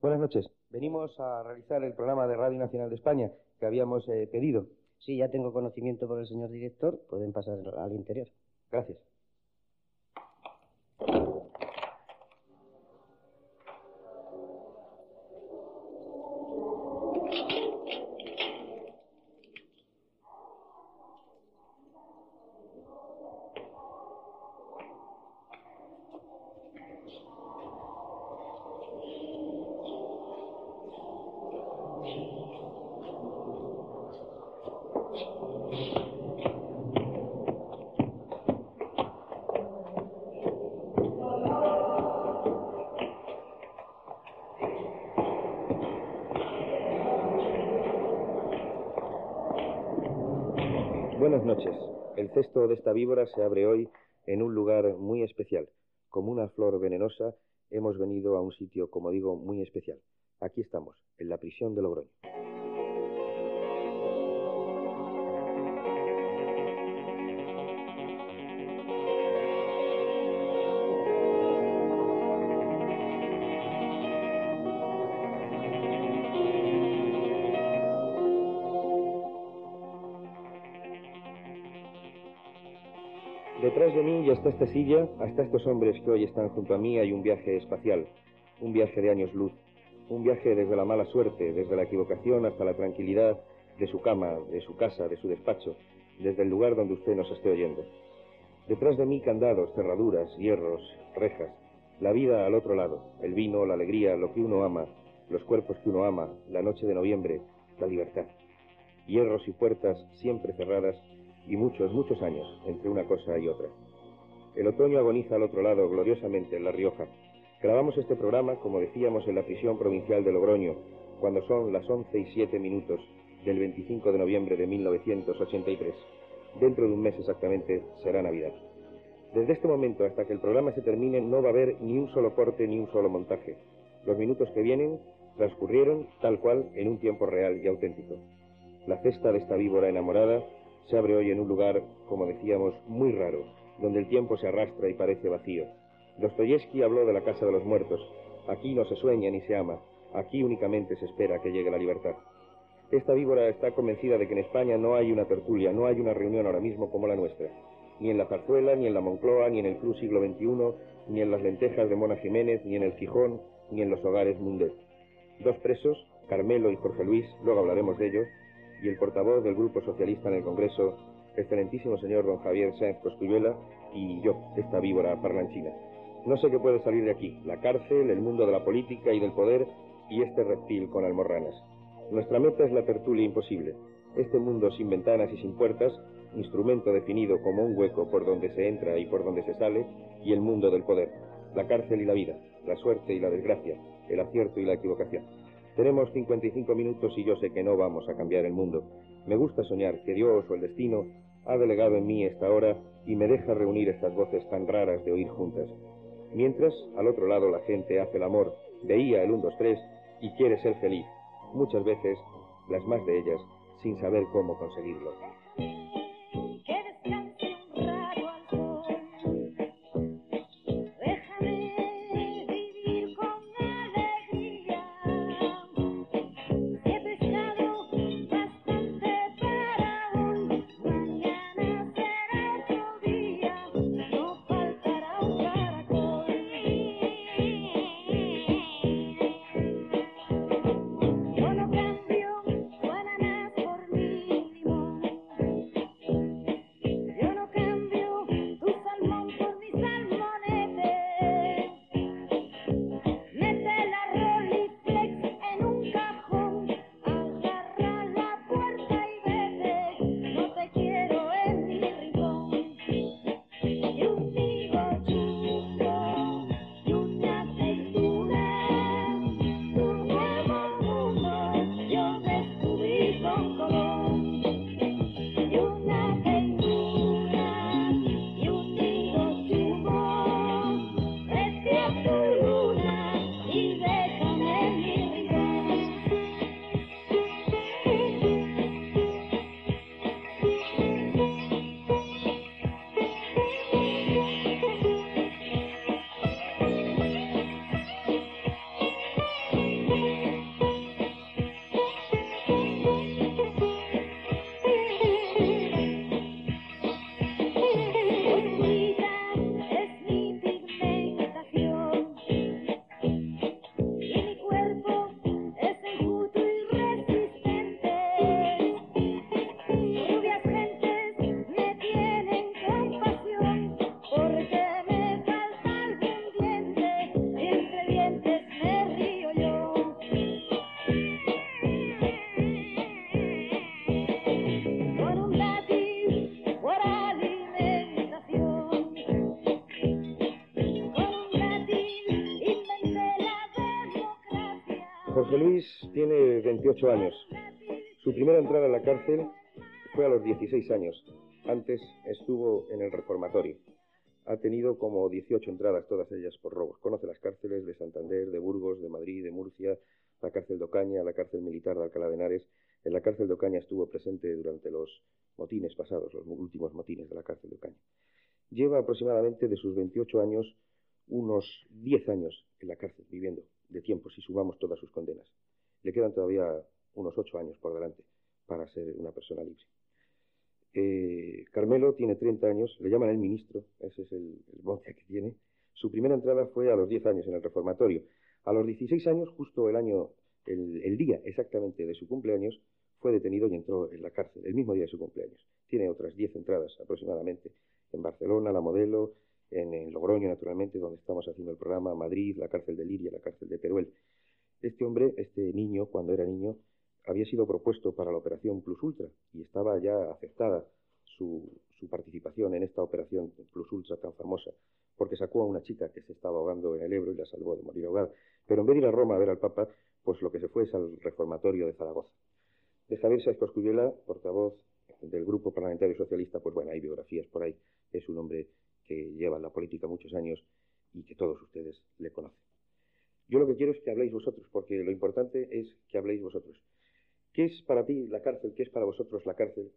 Buenas noches. Venimos a realizar el programa de Radio Nacional de España que habíamos eh, pedido. Sí, ya tengo conocimiento por el señor director. Pueden pasar al interior. Gracias. Buenas noches. El cesto de esta víbora se abre hoy en un lugar muy especial. Como una flor venenosa, hemos venido a un sitio, como digo, muy especial. Aquí estamos, en la prisión de Logroño. De mí y hasta esta silla, hasta estos hombres que hoy están junto a mí, hay un viaje espacial, un viaje de años luz, un viaje desde la mala suerte, desde la equivocación hasta la tranquilidad de su cama, de su casa, de su despacho, desde el lugar donde usted nos esté oyendo. Detrás de mí candados, cerraduras, hierros, rejas, la vida al otro lado, el vino, la alegría, lo que uno ama, los cuerpos que uno ama, la noche de noviembre, la libertad. Hierros y puertas siempre cerradas y muchos, muchos años entre una cosa y otra. El otoño agoniza al otro lado gloriosamente en La Rioja. Grabamos este programa, como decíamos, en la prisión provincial de Logroño, cuando son las 11 y 7 minutos del 25 de noviembre de 1983. Dentro de un mes exactamente será Navidad. Desde este momento hasta que el programa se termine no va a haber ni un solo corte ni un solo montaje. Los minutos que vienen transcurrieron tal cual en un tiempo real y auténtico. La cesta de esta víbora enamorada se abre hoy en un lugar, como decíamos, muy raro, donde el tiempo se arrastra y parece vacío. Dostoyevsky habló de la casa de los muertos. Aquí no se sueña ni se ama, aquí únicamente se espera que llegue la libertad. Esta víbora está convencida de que en España no hay una tertulia, no hay una reunión ahora mismo como la nuestra. Ni en la Zarzuela, ni en la Moncloa, ni en el Club Siglo XXI, ni en las lentejas de Mona Jiménez, ni en el Gijón, ni en los hogares Mundet. Dos presos, Carmelo y Jorge Luis, luego hablaremos de ellos, y el portavoz del Grupo Socialista en el Congreso, excelentísimo señor don Javier Sáenz Coscuyuela, y yo, esta víbora parlanchina. No sé qué puede salir de aquí, la cárcel, el mundo de la política y del poder, y este reptil con almorranas. Nuestra meta es la tertulia imposible, este mundo sin ventanas y sin puertas, instrumento definido como un hueco por donde se entra y por donde se sale, y el mundo del poder, la cárcel y la vida, la suerte y la desgracia, el acierto y la equivocación. Tenemos 55 minutos y yo sé que no vamos a cambiar el mundo. Me gusta soñar que Dios o el destino ha delegado en mí esta hora y me deja reunir estas voces tan raras de oír juntas. Mientras, al otro lado la gente hace el amor, veía el 1, 2, 3 y quiere ser feliz. Muchas veces, las más de ellas, sin saber cómo conseguirlo. Tiene 28 años. Su primera entrada en la cárcel fue a los 16 años. Antes estuvo en el reformatorio. Ha tenido como 18 entradas, todas ellas por robos. Conoce las cárceles de Santander, de Burgos, de Madrid, de Murcia, la cárcel de Ocaña, la cárcel militar de Alcalá de Henares. En la cárcel de Ocaña estuvo presente durante los motines pasados, los últimos motines de la cárcel de Ocaña. Lleva aproximadamente de sus 28 años unos 10 años en la cárcel, viviendo de tiempo, si sumamos todas sus condenas. Le quedan todavía unos 8 años por delante para ser una persona libre. Eh, Carmelo tiene 30 años, le llaman el ministro, ese es el, el que tiene. Su primera entrada fue a los 10 años en el reformatorio. A los 16 años, justo el año, el, el día exactamente de su cumpleaños, fue detenido y entró en la cárcel, el mismo día de su cumpleaños. Tiene otras 10 entradas aproximadamente en Barcelona, La Modelo, en, en, Logroño, naturalmente, donde estamos haciendo el programa, Madrid, la cárcel de Liria, la cárcel de Teruel. Este hombre, este niño, cuando era niño, había sido propuesto para la operación Plus Ultra y estaba ya aceptada su, participación en esta operación Plus Ultra tan famosa, porque sacó a una chica que se estaba ahogando en el Ebro y la salvó de morir ahogada. Pero en vez de ir a Roma a ver al Papa, pues lo que se fue es al reformatorio de Zaragoza. De Javier Sáez Coscuyela, portavoz del Grupo Parlamentario Socialista, pues bueno, hay biografías por ahí. Es un hombre que lleva en la política muchos años y que todos ustedes le conocen. Yo lo que quiero es que habléis vosotros, porque lo importante es que habléis vosotros. ¿Qué es para ti la cárcel? ¿Qué es para vosotros la cárcel?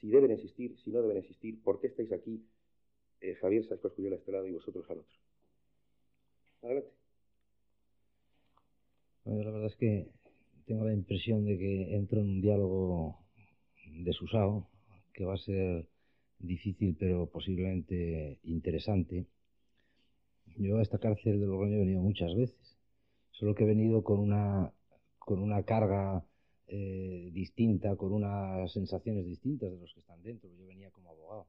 Si deben existir, si no deben existir, ¿por qué estáis aquí, eh, Javier Sáez Coscuyela a este lado y vosotros al otro? Adelante. Bueno, la verdad es que tengo la impresión de que entro en un diálogo desusado, que va a ser difícil pero posiblemente interesante. Yo a esta cárcel de Logroño he venido muchas veces, solo que he venido con una, con una carga eh, distinta, con unas sensaciones distintas de los que están dentro. Yo venía como abogado.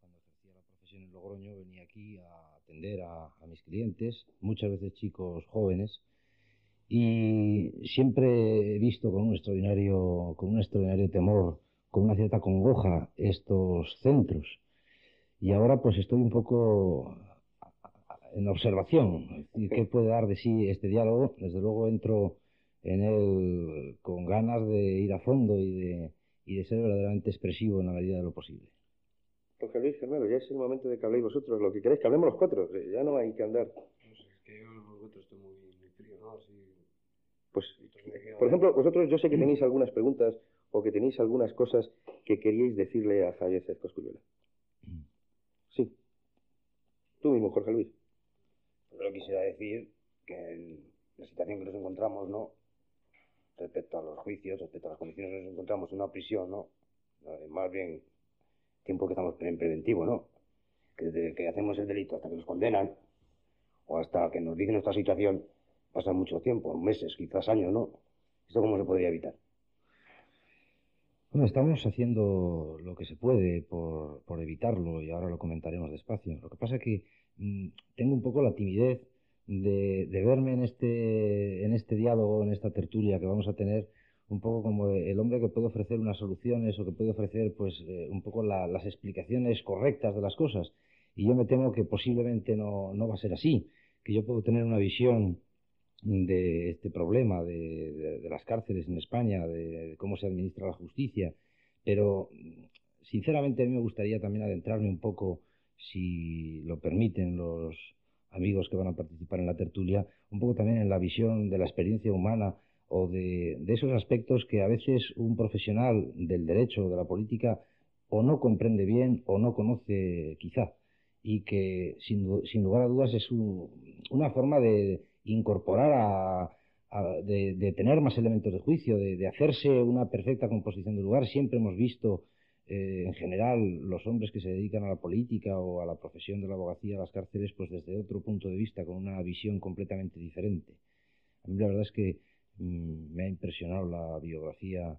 Cuando ejercía la profesión en Logroño venía aquí a atender a, a mis clientes, muchas veces chicos jóvenes, y siempre he visto con un extraordinario, con un extraordinario temor, con una cierta congoja estos centros. Y ahora pues estoy un poco en observación. ¿Qué puede dar de sí este diálogo? Desde luego entro en él con ganas de ir a fondo y de, y de ser verdaderamente expresivo en la medida de lo posible. Jorge Luis Germano, ya es el momento de que habléis vosotros lo que queréis, que hablemos los cuatro, ya no hay que andar. No sé, es que yo los cuatro estoy muy, muy frío, ¿no? Así... Pues, por ejemplo, vosotros yo sé que tenéis algunas preguntas o que tenéis algunas cosas que queríais decirle a Javier Cosculluela. Sí. Tú mismo, Jorge Luis. Quisiera decir que en la situación que nos encontramos, ¿no? Respecto a los juicios, respecto a las condiciones que nos encontramos en una prisión, ¿no? Más bien, tiempo que estamos en preventivo, ¿no? Que desde que hacemos el delito hasta que nos condenan, o hasta que nos dicen nuestra situación, pasa mucho tiempo, meses, quizás años, ¿no? ¿Esto cómo se podría evitar? Bueno, estamos haciendo lo que se puede por, por, evitarlo y ahora lo comentaremos despacio. Lo que pasa es que tengo un poco la timidez de, verme en este, en este diálogo, en esta tertulia que vamos a tener, un poco como el hombre que puede ofrecer unas soluciones o que puede ofrecer pues eh, un poco la, las explicaciones correctas de las cosas. Y yo me temo que posiblemente no, no va a ser así, que yo puedo tener una visión de este problema de, de, las cárceles en España, de, de, cómo se administra la justicia, pero sinceramente a mí me gustaría también adentrarme un poco, si lo permiten los amigos que van a participar en la tertulia, un poco también en la visión de la experiencia humana o de, de esos aspectos que a veces un profesional del derecho o de la política o no comprende bien o no conoce quizá y que sin, sin lugar a dudas es un, una forma de incorporar a de, de, tener más elementos de juicio, de, de, hacerse una perfecta composición del lugar. Siempre hemos visto, eh, en general, los hombres que se dedican a la política o a la profesión de la abogacía, a las cárceles, pues desde otro punto de vista, con una visión completamente diferente. A mí la verdad es que mmm, me ha impresionado la biografía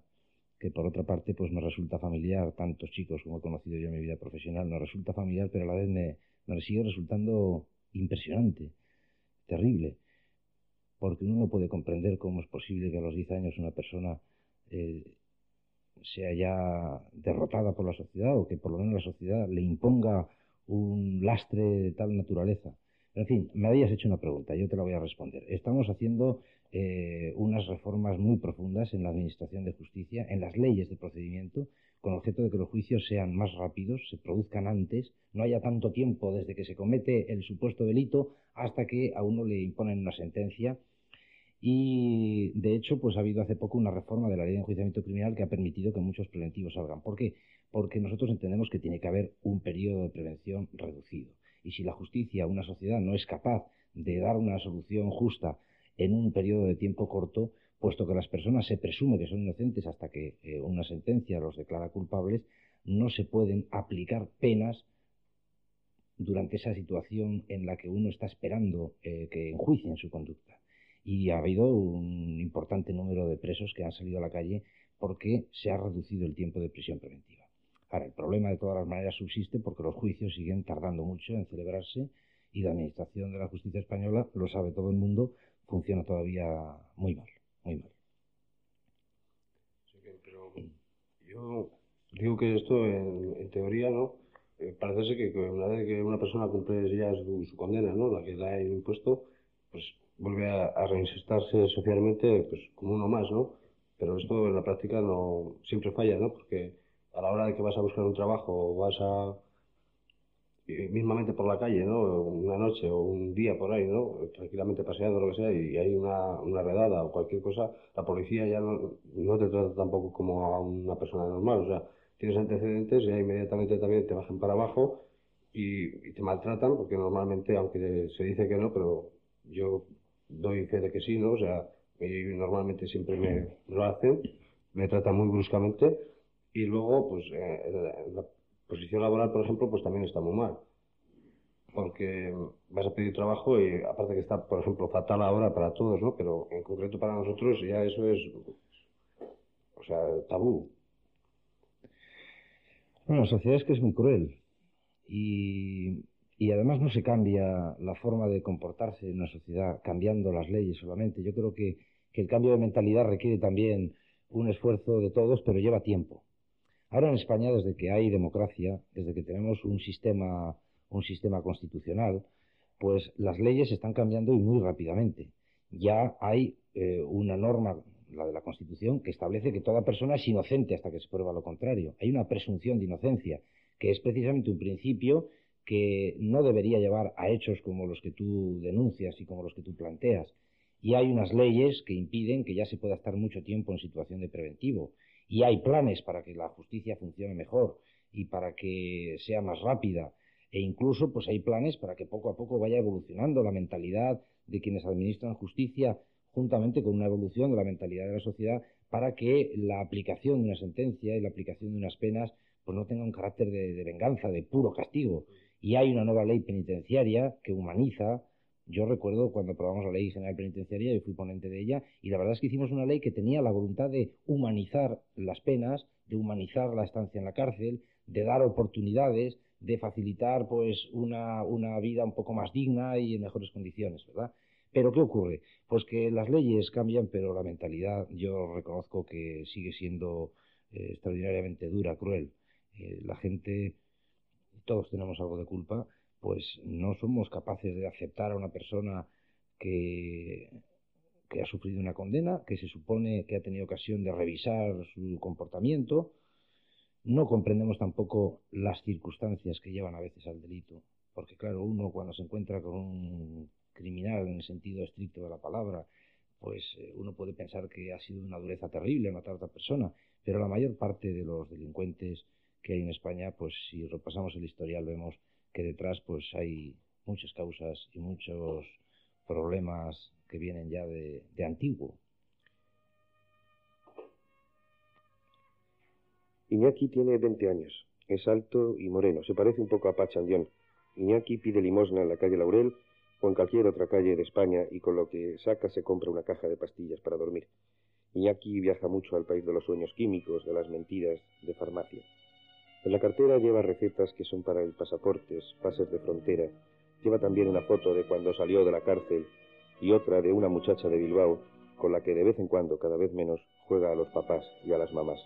que por otra parte pues me resulta familiar, tantos chicos como he conocido yo en mi vida profesional, me resulta familiar, pero a la vez me, me sigue resultando impresionante, terrible porque uno no puede comprender cómo es posible que a los 10 años una persona eh, sea ya derrotada por la sociedad o que por lo menos la sociedad le imponga un lastre de tal naturaleza. En fin, me habías hecho una pregunta, yo te la voy a responder. Estamos haciendo eh, unas reformas muy profundas en la Administración de Justicia, en las leyes de procedimiento, con objeto de que los juicios sean más rápidos, se produzcan antes, no haya tanto tiempo desde que se comete el supuesto delito hasta que a uno le imponen una sentencia. Y de hecho, pues ha habido hace poco una reforma de la ley de enjuiciamiento criminal que ha permitido que muchos preventivos salgan. ¿Por qué? Porque nosotros entendemos que tiene que haber un periodo de prevención reducido. Y si la justicia, una sociedad, no es capaz de dar una solución justa en un periodo de tiempo corto, puesto que las personas se presume que son inocentes hasta que eh, una sentencia los declara culpables, no se pueden aplicar penas durante esa situación en la que uno está esperando eh, que enjuicien su conducta. Y ha habido un importante número de presos que han salido a la calle porque se ha reducido el tiempo de prisión preventiva. Ahora, el problema de todas las maneras subsiste porque los juicios siguen tardando mucho en celebrarse y la Administración de la Justicia Española, lo sabe todo el mundo, funciona todavía muy mal, muy mal. Yo digo que esto en, teoría, ¿no? Eh, parece que, que una vez que una persona cumple ya su, condena, ¿no? La que le ha impuesto, pues vuelve a, a reinsertarse socialmente pues como uno más, ¿no? Pero esto en la práctica no siempre falla, ¿no? Porque a la hora de que vas a buscar un trabajo o vas a mismamente por la calle, ¿no? Una noche o un día por ahí, ¿no? Tranquilamente paseando, lo que sea, y hay una, una redada o cualquier cosa, la policía ya no, te trata tampoco como a una persona normal, o sea, tienes antecedentes y ya inmediatamente también te bajan para abajo y te maltratan, porque normalmente, aunque se dice que no, pero yo doy fe de que sí, ¿no? O sea, y normalmente siempre me lo hacen, me tratan muy bruscamente y luego, pues, eh, la posición laboral, por ejemplo, pues también está muy mal. Porque vas a pedir trabajo y aparte que está, por ejemplo, fatal ahora para todos, ¿no? Pero en concreto para nosotros ya eso es, o sea, tabú. Bueno, la sociedad es que es muy cruel y, y además no se cambia la forma de comportarse en una sociedad cambiando las leyes solamente. Yo creo que, que el cambio de mentalidad requiere también un esfuerzo de todos, pero lleva tiempo. Ahora en España, desde que hay democracia, desde que tenemos un sistema, un sistema constitucional, pues las leyes están cambiando y muy rápidamente. Ya hay eh, una norma, la de la Constitución, que establece que toda persona es inocente hasta que se prueba lo contrario. Hay una presunción de inocencia, que es precisamente un principio que no debería llevar a hechos como los que tú denuncias y como los que tú planteas. Y hay unas leyes que impiden que ya se pueda estar mucho tiempo en situación de preventivo y hay planes para que la justicia funcione mejor y para que sea más rápida e incluso pues hay planes para que poco a poco vaya evolucionando la mentalidad de quienes administran justicia juntamente con una evolución de la mentalidad de la sociedad para que la aplicación de una sentencia y la aplicación de unas penas pues no tenga un carácter de, de venganza, de puro castigo. Y hay una nueva ley penitenciaria que humaniza yo recuerdo cuando aprobamos la Ley General Penitenciaria, yo fui ponente de ella, y la verdad es que hicimos una ley que tenía la voluntad de humanizar las penas, de humanizar la estancia en la cárcel, de dar oportunidades, de facilitar pues una, una vida un poco más digna y en mejores condiciones, ¿verdad? Pero ¿qué ocurre? Pues que las leyes cambian, pero la mentalidad yo reconozco que sigue siendo eh, extraordinariamente dura, cruel. Eh, la gente, todos tenemos algo de culpa, pues no somos capaces de aceptar a una persona que, que ha sufrido una condena, que se supone que ha tenido ocasión de revisar su comportamiento. No comprendemos tampoco las circunstancias que llevan a veces al delito, porque claro, uno cuando se encuentra con un criminal en el sentido estricto de la palabra, pues eh, uno puede pensar que ha sido una dureza terrible matar a otra persona, pero la mayor parte de los delincuentes que hay en España, pues si repasamos el historial vemos que detrás pues hay muchas causas y muchos problemas que vienen ya de, de antiguo. Iñaki tiene 20 años. Es alto y moreno. Se parece un poco a Pachandión. Iñaki pide limosna en la calle Laurel o en cualquier otra calle de España y con lo que saca se compra una caja de pastillas para dormir. Iñaki viaja mucho al país de los sueños químicos, de las mentiras, de farmacia. En la cartera lleva recetas que son para el pasaportes, pases de frontera. Lleva también una foto de cuando salió de la cárcel y otra de una muchacha de Bilbao con la que de vez en cuando, cada vez menos, juega a los papás y a las mamás.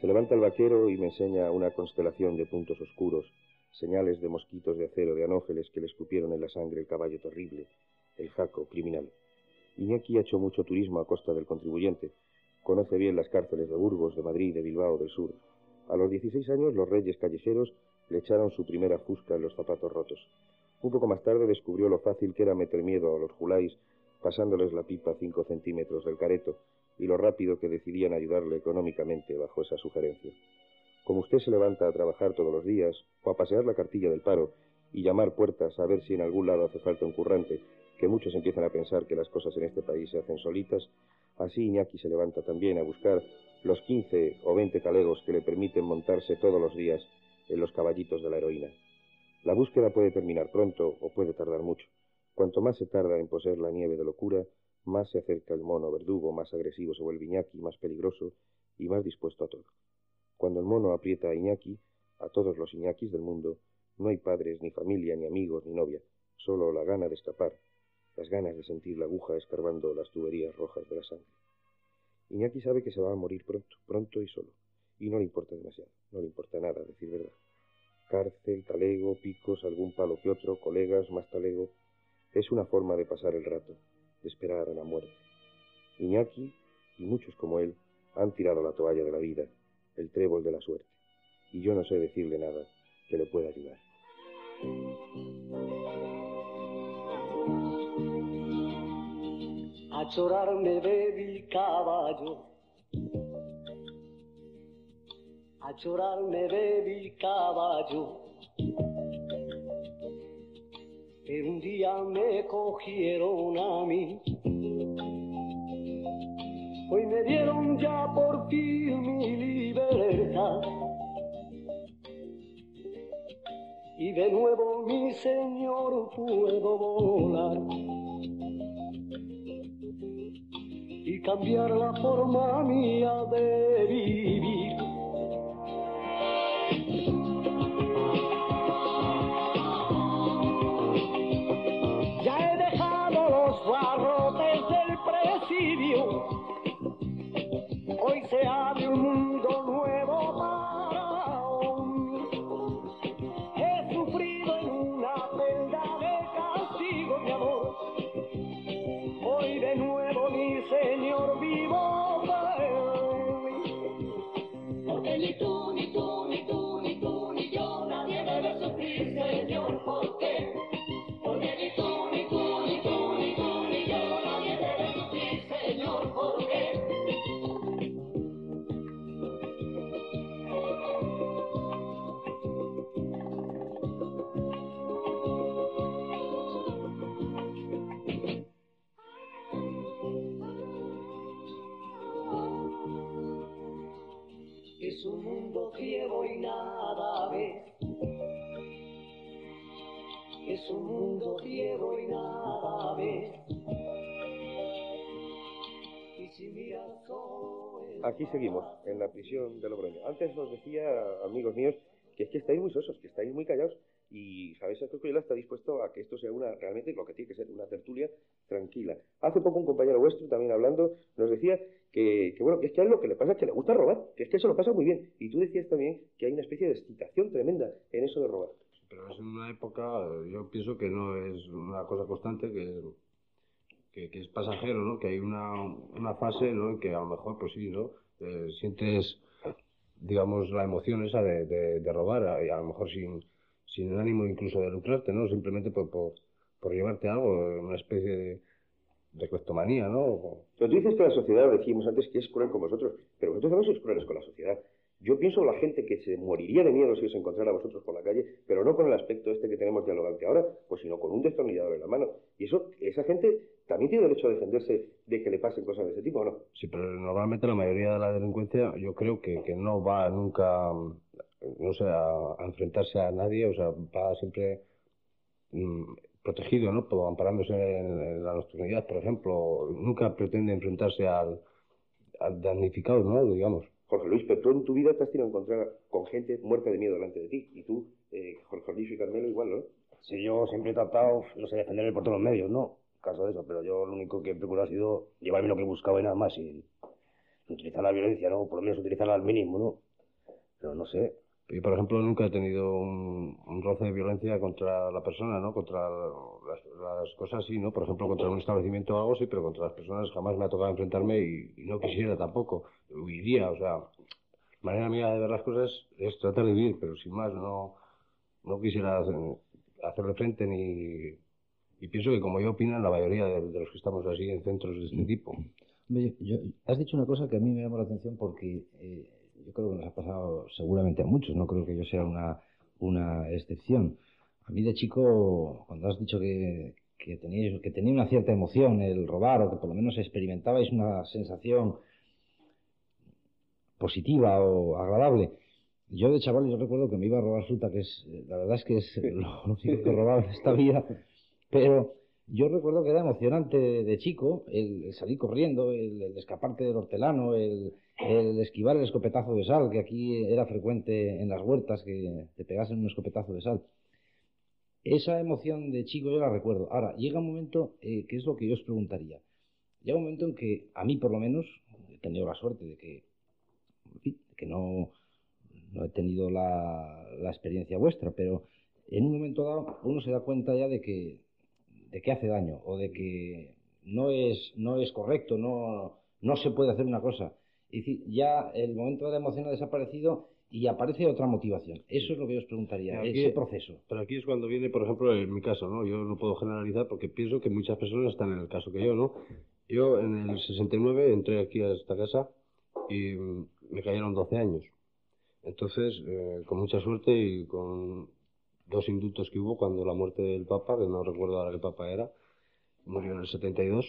Se levanta el vaquero y me enseña una constelación de puntos oscuros. señales de mosquitos de acero de anófeles que le escupieron en la sangre el caballo terrible, el jaco criminal. Iñaki ha hecho mucho turismo a costa del contribuyente. Conoce bien las cárceles de Burgos, de Madrid, de Bilbao, del sur. A los 16 años, los reyes callejeros le echaron su primera fusca en los zapatos rotos. Un poco más tarde descubrió lo fácil que era meter miedo a los juláis pasándoles la pipa cinco centímetros del careto y lo rápido que decidían ayudarle económicamente bajo esa sugerencia. Como usted se levanta a trabajar todos los días o a pasear la cartilla del paro y llamar puertas a ver si en algún lado hace falta un currante, que muchos empiezan a pensar que las cosas en este país se hacen solitas, así Iñaki se levanta también a buscar los 15 o 20 talegos que le permiten montarse todos los días en los caballitos de la heroína. La búsqueda puede terminar pronto o puede tardar mucho. Cuanto más se tarda en poseer la nieve de locura, más se acerca el mono verdugo, más agresivo se vuelve Iñaki, más peligroso y más dispuesto a todo. Cuando el mono aprieta a Iñaki, a todos los Iñakis del mundo, no hay padres, ni familia, ni amigos, ni novia, solo la gana de escapar, las ganas de sentir la aguja escarbando las tuberías rojas de la sangre. Iñaki sabe que se va a morir pronto, pronto y solo, y no le importa demasiado, no le importa nada, decir verdad. Cárcel, talego, picos, algún palo que otro, colegas, más talego, es una forma de pasar el rato, de esperar a la muerte. Iñaki, y muchos como él, han tirado la toalla de la vida, el trébol de la suerte, y yo no sé decirle nada que le pueda ayudar. A llorar me bebe el caballo, a llorar me bebe el caballo. Pero un día me cogieron a mí, hoy me dieron ya por fin mi libertad. Y de nuevo mi señor puedo volar. Cambiar la forma mía de vivir. El Aquí seguimos, en la prisión de Logroño. Antes os decía, amigos míos, que es que estáis muy sosos, que estáis muy callados y, ¿sabéis? Que él está dispuesto a que esto sea una, realmente lo que tiene que ser, una tertulia tranquila. Hace poco un compañero vuestro, también hablando, nos decía que, que, bueno, que es que a lo que le pasa es que le gusta robar, que es que eso lo pasa muy bien. Y tú decías también que hay una especie de excitación tremenda en eso de robar. Pero es en una época, yo pienso que no es una cosa constante, que, que, que es pasajero, ¿no? Que hay una, una fase, ¿no? En que a lo mejor, pues sí, ¿no? Eh, sientes, digamos, la emoción esa de, de, robar, a, a lo mejor sin, sin el ánimo incluso de lucrarte, ¿no? Simplemente por, por, por llevarte algo, una especie de, de ¿no? Pero tú dices que la sociedad, decíamos antes, que es cruel con vosotros, pero vosotros también sois crueles con la sociedad. Yo pienso en la gente que se moriría de miedo si os encontrara a vosotros por la calle, pero no con el aspecto este que tenemos dialogante ahora, pues sino con un destornillador en la mano. Y eso, esa gente también tiene derecho a defenderse de que le pasen cosas de ese tipo, ¿o no? Sí, pero normalmente la mayoría de la delincuencia yo creo que, no va nunca, no sé, a, enfrentarse a nadie, o sea, va siempre mm, protegido, ¿no? Todo amparándose en, la nocturnidad, por ejemplo, nunca pretende enfrentarse al damnificado, ¿no? Digamos. Jorge Luis, pero tú en tu vida te has tenido que encontrar con gente muerta de miedo delante de ti. Y tú, eh, Jorge Luis y Carmelo, igual, ¿no? Sí, yo siempre he tratado, no sé, defenderme por todos los medios, ¿no? Caso de eso, pero yo lo único que he procurado ha sido llevarme lo que buscaba y nada más, sin utilizar la violencia, ¿no? Por lo menos utilizarla al mínimo, ¿no? Pero no sé, Yo, por ejemplo, nunca he tenido un, un roce de violencia contra la persona, ¿no? Contra las, las cosas sí, ¿no? Por ejemplo, contra un establecimiento o algo sí, pero contra las personas jamás me ha tocado enfrentarme y, y no quisiera tampoco. Huiría, o sea, la manera mía de ver las cosas es tratar de vivir, pero sin más, no, no quisiera hacer- hacerle frente ni... Y pienso que como yo opinan la mayoría de, de los que estamos así en centros de este tipo. Yo- yo- has dicho una cosa que a mí me llamó la atención porque eh, yo creo que nos ha pasado seguramente a muchos, no creo que yo sea una, una excepción. A mí de chico, cuando has dicho que, que, teníais, que tenía una cierta emoción el robar o que por lo menos experimentabais una sensación positiva o agradable, yo de chaval yo recuerdo que me iba a robar fruta, que es, la verdad es que es lo único que he robado en esta vida, pero yo recuerdo que era emocionante de, chico el, salir corriendo, el, escaparte del hortelano, el, esquivar el escopetazo de sal, que aquí era frecuente en las huertas que te pegasen un escopetazo de sal. Esa emoción de chico yo la recuerdo. Ahora, llega un momento, eh, que es lo que yo os preguntaría. Llega un momento en que, a mí por lo menos, he tenido la suerte de que, no he tenido la, la experiencia vuestra, pero en un momento dado uno se da cuenta ya de que, de que hace daño o de que no es, no es correcto, no, no se puede hacer una cosa. Es decir, ya el momento de la emoción ha desaparecido y aparece otra motivación. Eso es lo que yo os preguntaría, Aquí- ese proceso. Pero aquí es cuando viene, por ejemplo, en mi caso, ¿no? Yo no puedo generalizar porque pienso que muchas personas están en el caso que yo, ¿no? Yo en el 69 entré aquí a esta casa y me cayeron 12 años. Entonces, eh, con mucha suerte y con dos indultos que hubo cuando la muerte del Papa, que no recuerdo ahora qué Papa era, murió en el 72.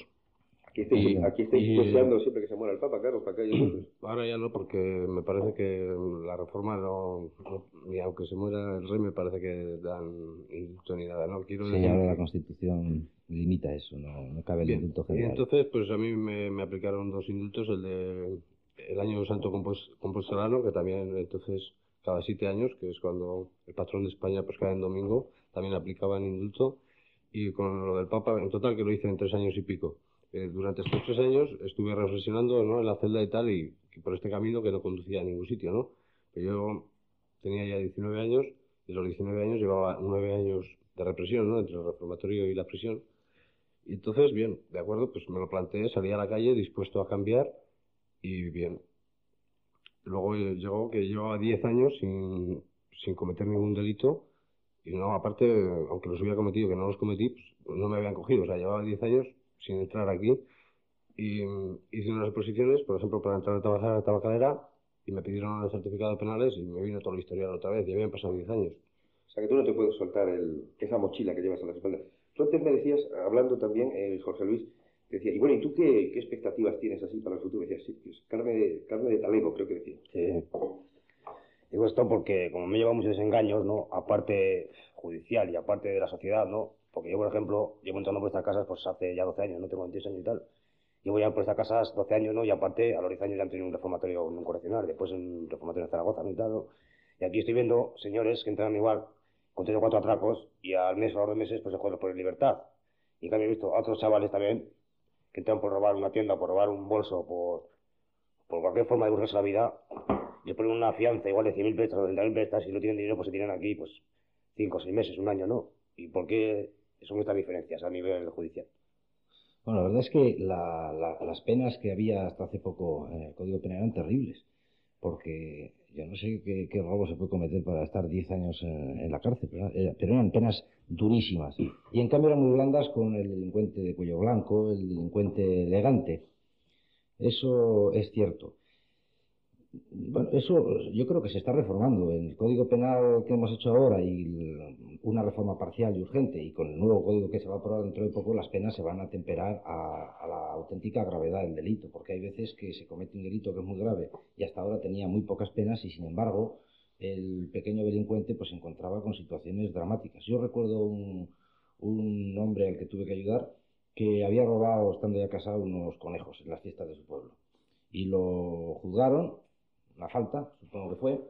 Aquí estáis, Y- aquí estáis y- deseando siempre que se muera el Papa, claro, para que haya. Ahora ya no, porque me parece que la reforma no, no- ni aunque se muera el rey, me parece que dan indulto ni nada, ¿no? Quiero Sí, decir ahora la Constitución limita eso, no, no cabe el Bien, indulto Y general. entonces, pues a mí me, me aplicaron dos indultos, el de el año santo compos- compostelano, que también entonces cada siete años, que es cuando el patrón de España pues cae en domingo, también aplicaban indulto, y con lo del Papa, en total que lo hice en tres años y pico. Eh, durante estos tres años estuve reflexionando ¿no? en la celda y tal, y, y por este camino que no conducía a ningún sitio, ¿no? Pero yo tenía ya 19 años, y los 19 años llevaba nueve años de represión, ¿no? Entre el reformatorio y la prisión. Y entonces, bien, de acuerdo, pues me lo planteé, salí a la calle dispuesto a cambiar y bien. Luego eh, llegó que llevaba 10 años sin, sin cometer ningún delito y no, aparte, aunque los hubiera cometido, que no los cometí, pues no me habían cogido. O sea, llevaba 10 años sin entrar aquí y hice unas oposiciones, por ejemplo, para entrar a trabajar a la tabacalera y me pidieron unos certificados penales y me vino todo el historial otra vez. Ya habían pasado 10 años. O sea que tú no te puedes soltar el, esa mochila que llevas a la espalda. Tú antes me decías, hablando también, eh, Jorge Luis, decía, y bueno, ¿y tú qué, qué expectativas tienes así para el futuro? Decías, sí, pues, carne, de, carne de talego, creo que decía. Sí. Digo esto porque como me lleva muchos desengaños, ¿no? Aparte judicial y aparte de la sociedad, ¿no? Porque yo, por ejemplo, llevo entrando por estas casas pues hace ya 12 años, no tengo 28 años y tal. Llevo ya por estas casas 12 años, ¿no? Y aparte, a los 10 años ya han tenido un reformatorio en un correccional, después un reformatorio en Zaragoza, ¿no? Y tal, ¿no? Y aquí estoy viendo señores que entran igual con tres o cuatro atracos y al mes o a los dos meses pues se juegan por libertad. Y en cambio he visto a otros chavales también que entran por robar una tienda, por robar un bolso, por, por cualquier forma de buscarse la vida, le ponen una fianza igual de 100.000 pesos o 30.000 pesos, y no tienen dinero, pues se tienen aquí, pues, 5 o 6 meses, un año, ¿no? ¿Y por qué son estas diferencias a nivel judicial? Bueno, la verdad es que la- la- las penas que había hasta hace poco en el Código Penal eran terribles, porque yo no sé qué, robo se puede cometer para estar 10 años en, la cárcel, era- pero eran penas durísimas. Y en cambio eran muy blandas con el delincuente de cuello blanco, el delincuente elegante. Eso es cierto. Bueno, eso yo creo que se está reformando. En el Código Penal que hemos hecho ahora y una reforma parcial y urgente y con el nuevo código que se va a aprobar dentro de poco, las penas se van a temperar a, a la auténtica gravedad del delito, porque hay veces que se comete un delito que es muy grave y hasta ahora tenía muy pocas penas y sin embargo el pequeño delincuente pues se encontraba con situaciones dramáticas. Yo recuerdo un, un hombre al que tuve que ayudar que había robado, estando ya casado, unos conejos en las fiestas de su pueblo. Y lo juzgaron, una falta, supongo que fue,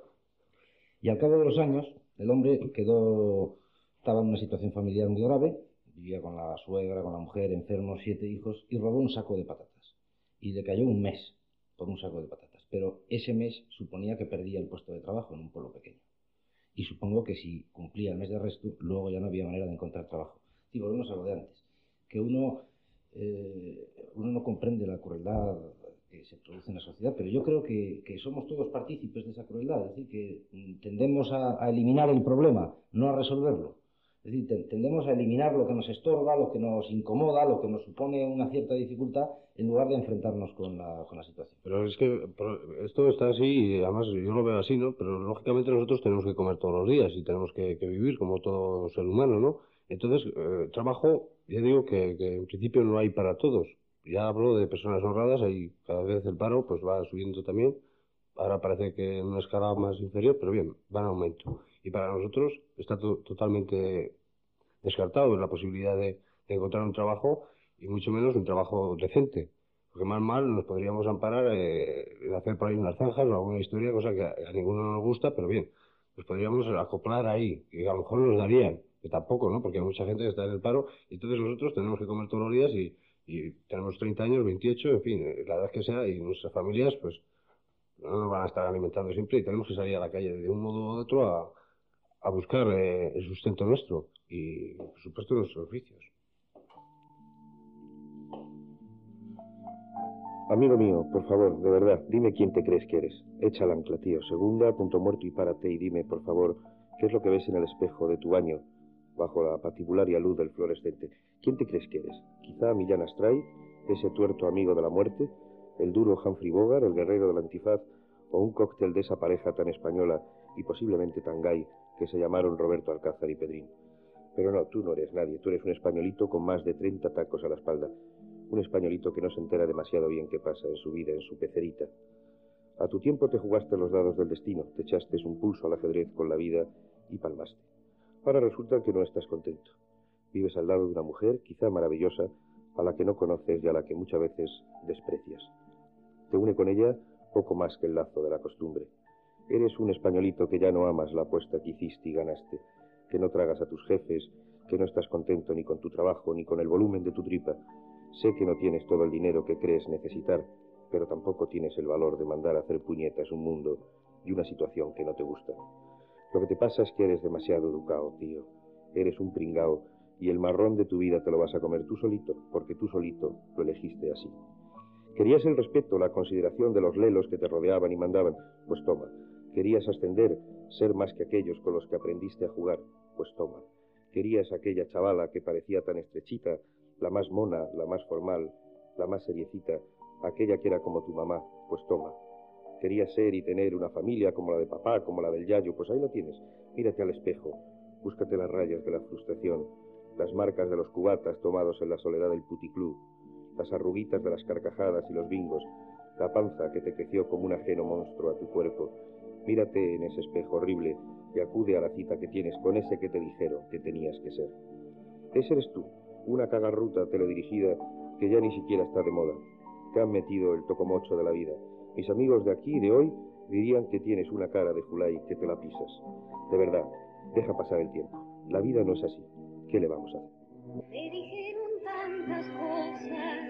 y al cabo de los años el hombre quedó, estaba en una situación familiar muy grave, vivía con la suegra, con la mujer, enfermo, siete hijos, y robó un saco de patatas. Y le cayó un mes por un saco de patatas. Pero ese mes suponía que perdía el puesto de trabajo en un pueblo pequeño. y supongo que si cumplía el mes de resto, luego ya no había manera de encontrar trabajo. Y volvemos a lo de antes, que uno, eh, uno no comprende la crueldad que se produce en la sociedad, pero yo creo que, que somos todos partícipes de esa crueldad, es decir, que mm, tendemos a, eliminar el problema, no a resolverlo. Es decir, te- tendemos a eliminar lo que nos estorba, lo que nos incomoda, lo que nos supone una cierta dificultad, en lugar de enfrentarnos con la, con la situación. Pero es que esto está así y además yo lo veo así, ¿no? Pero lógicamente nosotros tenemos que comer todos los días y tenemos que, vivir como todo ser humano, ¿no? Entonces, eh, trabajo, ya digo que en principio no hay para todos. Ya hablo de personas honradas, ahí cada vez el paro pues va subiendo también. Ahora parece que en una escala más inferior, pero bien, va en aumento. Y para nosotros está to- totalmente descartado la posibilidad de, encontrar un trabajo y mucho menos un trabajo decente. Porque más mal nos podríamos amparar eh, en hacer por ahí unas zanjas o alguna historia, cosa que a, a ninguno nos gusta, pero bien, nos podríamos acoplar ahí, y a lo mejor nos darían, que tampoco, ¿no? Porque hay mucha gente que está en el paro, y entonces nosotros tenemos que comer todos los días y, y tenemos 30 años, 28, en fin, eh, la edad que sea, y nuestras familias, pues, no nos van a estar alimentando siempre y tenemos que salir a la calle de un modo u otro a, a buscar eh, el sustento nuestro y, por supuesto, nuestros oficios. Amigo mío, por favor, de verdad, dime quién te crees que eres. Echa el ancla, tío. Segunda, punto muerto y párate y dime, por favor, qué es lo que ves en el espejo de tu baño, bajo la patibularia luz del fluorescente. ¿Quién te crees que eres? Quizá Millán Astray, ese tuerto amigo de la muerte, el duro Humphrey Bogart, el guerrero del antifaz, o un cóctel de esa pareja tan española y posiblemente tan gay que se llamaron Roberto Alcázar y Pedrín. Pero no, tú no eres nadie, tú eres un españolito con más de 30 tacos a la espalda. Un españolito que no se entera demasiado bien qué pasa en su vida, en su pecerita. A tu tiempo te jugaste los dados del destino, te echaste un pulso al ajedrez con la vida y palmaste. Ahora resulta que no estás contento. Vives al lado de una mujer, quizá maravillosa, a la que no conoces y a la que muchas veces desprecias. Te une con ella poco más que el lazo de la costumbre. Eres un españolito que ya no amas la apuesta que hiciste y ganaste, que no tragas a tus jefes, que no estás contento ni con tu trabajo ni con el volumen de tu tripa. Sé que no tienes todo el dinero que crees necesitar, pero tampoco tienes el valor de mandar a hacer puñetas un mundo y una situación que no te gusta. Lo que te pasa es que eres demasiado educado, tío. Eres un pringao y el marrón de tu vida te lo vas a comer tú solito, porque tú solito lo elegiste así. Querías el respeto, la consideración de los lelos que te rodeaban y mandaban, pues toma. Querías ascender, ser más que aquellos con los que aprendiste a jugar, pues toma. Querías aquella chavala que parecía tan estrechita, la más mona, la más formal, la más seriecita, aquella que era como tu mamá, pues toma. Querías ser y tener una familia como la de papá, como la del Yayo, pues ahí la tienes. Mírate al espejo, búscate las rayas de la frustración, las marcas de los cubatas tomados en la soledad del puticlub, las arruguitas de las carcajadas y los bingos, la panza que te creció como un ajeno monstruo a tu cuerpo. Mírate en ese espejo horrible y acude a la cita que tienes con ese que te dijeron que tenías que ser. Ese eres tú, una cagarruta teledirigida que ya ni siquiera está de moda. Te han metido el tocomocho de la vida. Mis amigos de aquí y de hoy dirían que tienes una cara de Fulay que te la pisas. De verdad, deja pasar el tiempo. La vida no es así. ¿Qué le vamos a hacer? Me dijeron tantas cosas,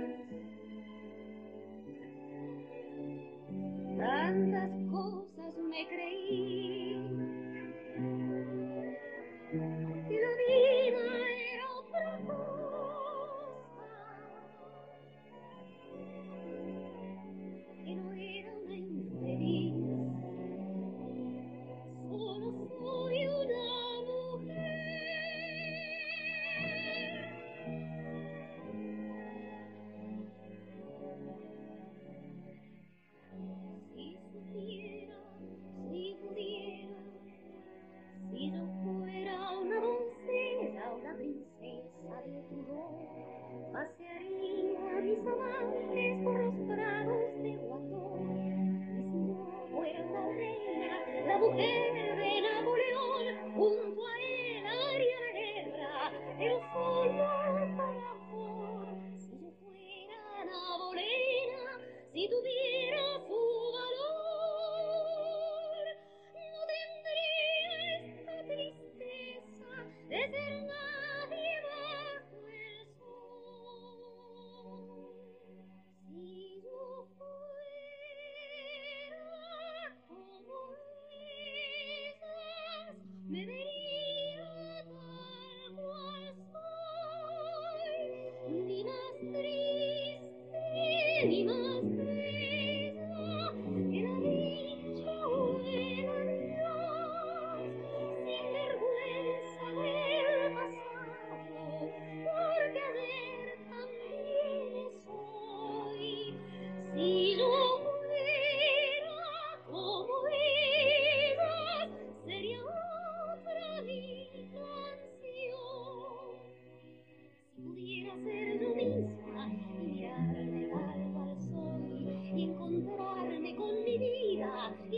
tantas cosas me creí.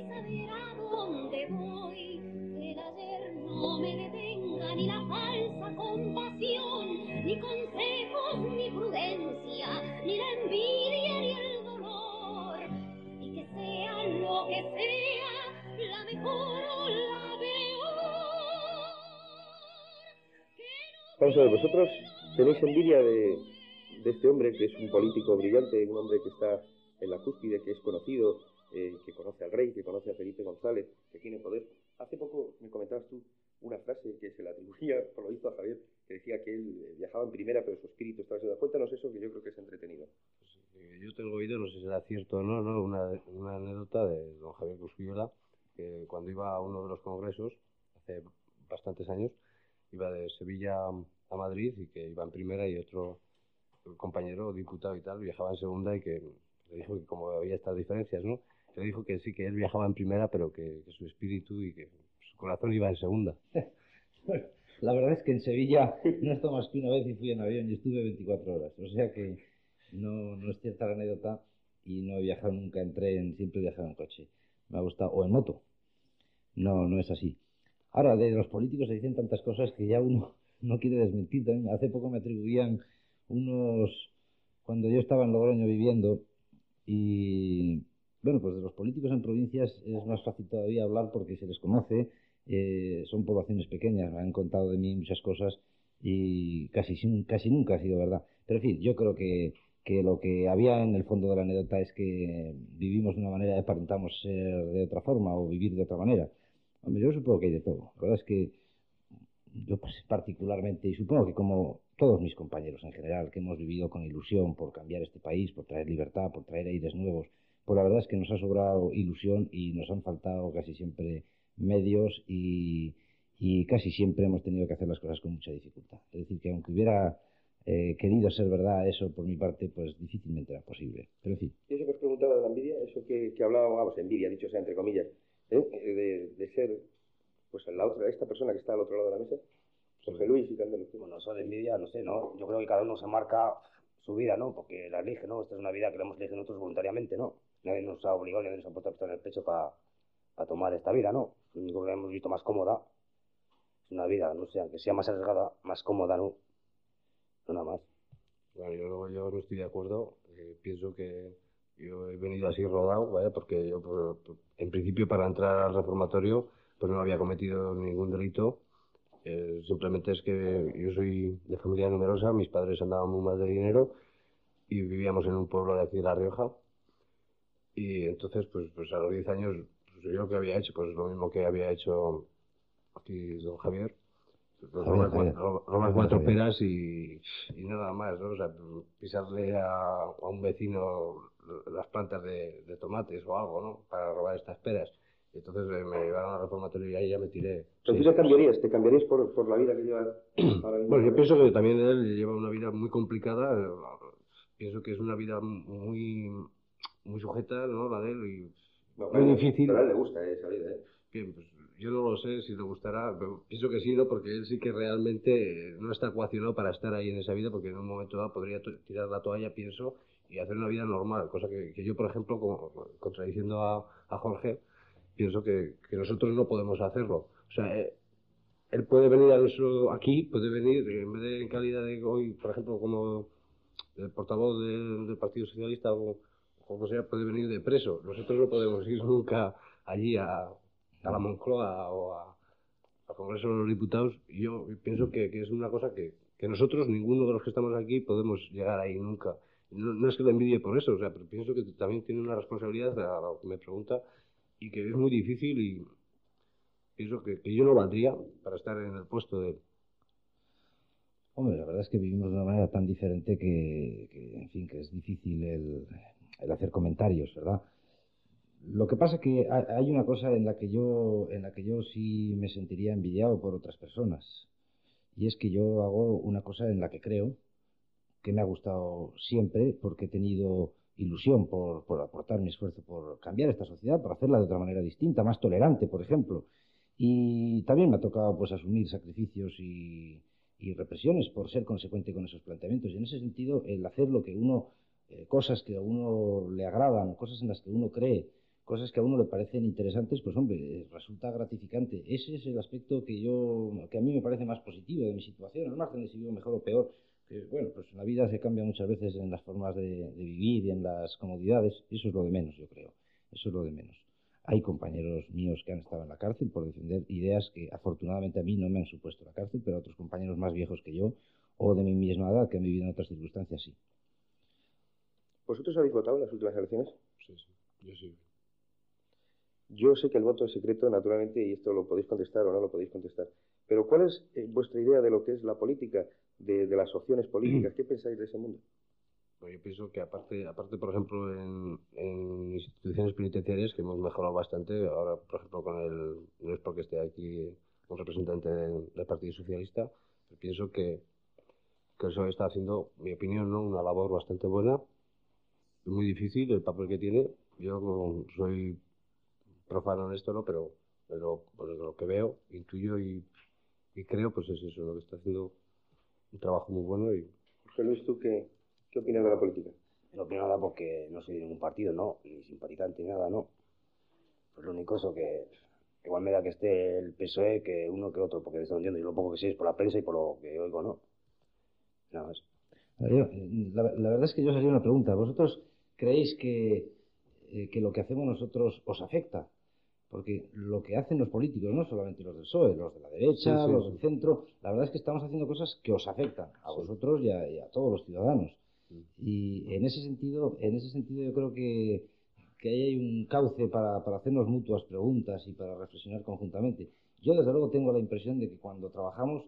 Saber a dónde voy, que el ayer no me detenga ni la falsa compasión, ni consejos, ni prudencia, ni la envidia, ni el dolor, y que sea lo que sea, la mejor o la peor. Vamos a ver, vosotros tenéis envidia de, de este hombre que es un político brillante, un hombre que está en la cúspide, que es conocido, eh, que conoce al rey, que conoce a Felipe González, que tiene poder. Hace poco me comentabas tú una frase que se le atribuía, por lo visto, a Javier, que decía que él eh, viajaba en primera, pero su espíritu estaba en segunda. Cuéntanos eso, que yo creo que es entretenido. Eh, Yo tengo oído, no sé si será cierto o no, ¿no? Una, una anécdota de don Javier Cusquillola, que cuando iba a uno de los congresos, hace bastantes años, iba de Sevilla a Madrid y que iba en primera y otro compañero, diputado y tal, viajaba en segunda y que le dijo que como había estas diferencias, ¿no? Le dijo que sí, que él viajaba en primera, pero que, que su espíritu y que su corazón iba en segunda. La verdad es que en Sevilla no he estado más que una vez y fui en avión y estuve 24 horas. O sea que no, no es cierta la anécdota y no he viajado nunca en tren, siempre he viajado en coche. Me ha gustado, o en moto. No, no es así. Ahora, de los políticos se dicen tantas cosas que ya uno no quiere desmentir. También hace poco me atribuían unos, cuando yo estaba en Logroño viviendo, y bueno, pues de los políticos en provincias es más fácil todavía hablar porque se les conoce, eh, son poblaciones pequeñas, me han contado de mí muchas cosas y casi, casi nunca ha sido verdad. Pero en fin, yo creo que, que lo que había en el fondo de la anécdota es que vivimos de una manera y aparentamos ser de otra forma o vivir de otra manera. Hombre, yo supongo que hay de todo. La verdad es que yo pues, particularmente, y supongo que como todos mis compañeros en general, que hemos vivido con ilusión por cambiar este país, por traer libertad, por traer aires nuevos, pues la verdad es que nos ha sobrado ilusión y nos han faltado casi siempre medios y, y casi siempre hemos tenido que hacer las cosas con mucha dificultad. Es decir, que aunque hubiera eh, querido ser verdad eso por mi parte, pues difícilmente era posible. Pero en fin, Y eso que os preguntaba de la envidia, eso que, que hablaba, vamos, envidia, dicho sea entre comillas, ¿eh? Eh, de, de ser, pues la otra, esta persona que está al otro lado de la mesa, Jorge Luis y Candelo. Bueno, eso de envidia, no sé, ¿no? Yo creo que cada uno se marca su vida, ¿no? Porque la elige, ¿no? Esta es una vida que la hemos elegido nosotros voluntariamente, ¿no? Nadie nos ha obligado, nadie nos ha puesto la pistola en el pecho para tomar esta vida, ¿no? Lo hemos visto más cómoda es una vida, no sé, aunque sea más arriesgada, más cómoda, ¿no? No nada más. Bueno, yo, yo no estoy de acuerdo. eh, pienso que yo he venido así rodado, ¿vale? Porque yo, por- por- en principio, para entrar al reformatorio, pues no había cometido ningún delito. Eh, simplemente es que yo soy de familia numerosa, mis padres andaban muy mal de dinero y vivíamos en un pueblo de aquí de La Rioja. Y entonces, pues, pues a los 10 años, pues, yo lo que había hecho, pues lo mismo que había hecho aquí don Javier. Pues, Javier, cuatro peras y, y nada más, ¿no? O sea, pisarle a, a un vecino las plantas de, de tomates o algo, ¿no? Para robar estas peras. Y entonces eh, me llevaron al reformatorio y ahí ya me tiré. Pero Sí. tú te cambiarías, te cambiarías por, por la vida que llevas ahora mismo. Bueno, yo pienso que también él lleva una vida muy complicada. Pienso que es una vida muy, muy sujeta, ¿no? La de él y No, muy pero- difícil. Pero a él le gusta esa vida, ¿eh? Bien, pues yo no lo sé si le gustará, pero pienso que sí, ¿no? Porque él sí que realmente eh, no está ecuacionado para estar ahí en esa vida, porque en un momento dado podría tirar la toalla, pienso, y hacer una vida normal, cosa que, que yo, por ejemplo, como, contradiciendo a, a Jorge, pienso que, que nosotros no podemos hacerlo. O sea, eh, él puede venir a nuestro, aquí, puede venir, en vez de en calidad de hoy, por ejemplo, como el portavoz del, del Partido Socialista o como sea, puede venir de preso. Nosotros no podemos ir nunca allí a, la Moncloa o a, al Congreso de los Diputados. Yo pienso que, es una cosa que, nosotros, ninguno de los que estamos aquí, podemos llegar ahí nunca. No, es que lo envidie por eso, o sea, pero pienso que también tiene una responsabilidad a lo que me pregunta y que es muy difícil y pienso que, yo no valdría para estar en el puesto de él. Hombre, la verdad es que vivimos de una manera tan diferente que, en fin, que es difícil el, el hacer comentarios, ¿verdad? Lo que pasa es que ha- hay una cosa en la que yo, en la que yo sí me sentiría envidiado por otras personas. Y es que yo hago una cosa en la que creo, que me ha gustado siempre, porque he tenido ilusión por, por aportar mi esfuerzo por cambiar esta sociedad, por hacerla de otra manera distinta, más tolerante, por ejemplo. Y también me ha tocado pues asumir sacrificios y, y represiones por ser consecuente con esos planteamientos. Y en ese sentido, el hacer lo que uno, eh, cosas que a uno le agradan, cosas en las que uno cree, cosas que a uno le parecen interesantes, pues hombre, eh, resulta gratificante. Ese es el aspecto que yo, que a mí me parece más positivo de mi situación, al margen de si vivo mejor o peor. Que, bueno, pues la vida se cambia muchas veces en las formas de, de vivir y en las comodidades. Eso es lo de menos, yo creo. Eso es lo de menos. Hay compañeros míos que han estado en la cárcel por defender ideas que afortunadamente a mí no me han supuesto la cárcel, pero otros compañeros más viejos que yo o de mi misma edad que han vivido en otras circunstancias, sí. ¿Vosotros habéis votado en las últimas elecciones? Sí, sí, yo sí. Yo sé que el voto es secreto, naturalmente, y esto lo podéis contestar o no lo podéis contestar. Pero ¿cuál es eh, vuestra idea de lo que es la política, de, de las opciones políticas? ¿Qué pensáis de ese mundo? Pues yo pienso que aparte, aparte por ejemplo, en, en instituciones penitenciarias que hemos mejorado bastante, ahora, por ejemplo, con el, no es porque esté aquí un representante del, del Partido Socialista, pero pienso que, que eso está haciendo, mi opinión, ¿no? una labor bastante buena, muy difícil el papel que tiene. Yo como soy profano en esto, ¿no? Pero, pero por lo que veo, intuyo y, y creo, pues es eso, lo que está haciendo un trabajo muy bueno y José Luis, ¿tú qué, qué opinas de la política? No opino nada porque no soy de ningún partido, ¿no? Ni simpatizante ni nada, ¿no? Pues lo único eso que igual me da que esté el PSOE que uno que otro, porque estoy entiendo, yo lo poco que sé es por la prensa y por lo que oigo, ¿no? Nada más. La verdad es que yo os haría una pregunta. ¿Vosotros creéis que, eh, que lo que hacemos nosotros os afecta? Porque lo que hacen los políticos, no solamente los del PSOE, los de la derecha, Sí, sí, los del centro, la verdad es que estamos haciendo cosas que os afectan a vosotros y a, y a todos los ciudadanos. Y en ese sentido, en ese sentido yo creo que, que ahí hay un cauce para, para hacernos mutuas preguntas y para reflexionar conjuntamente. Yo desde luego tengo la impresión de que cuando trabajamos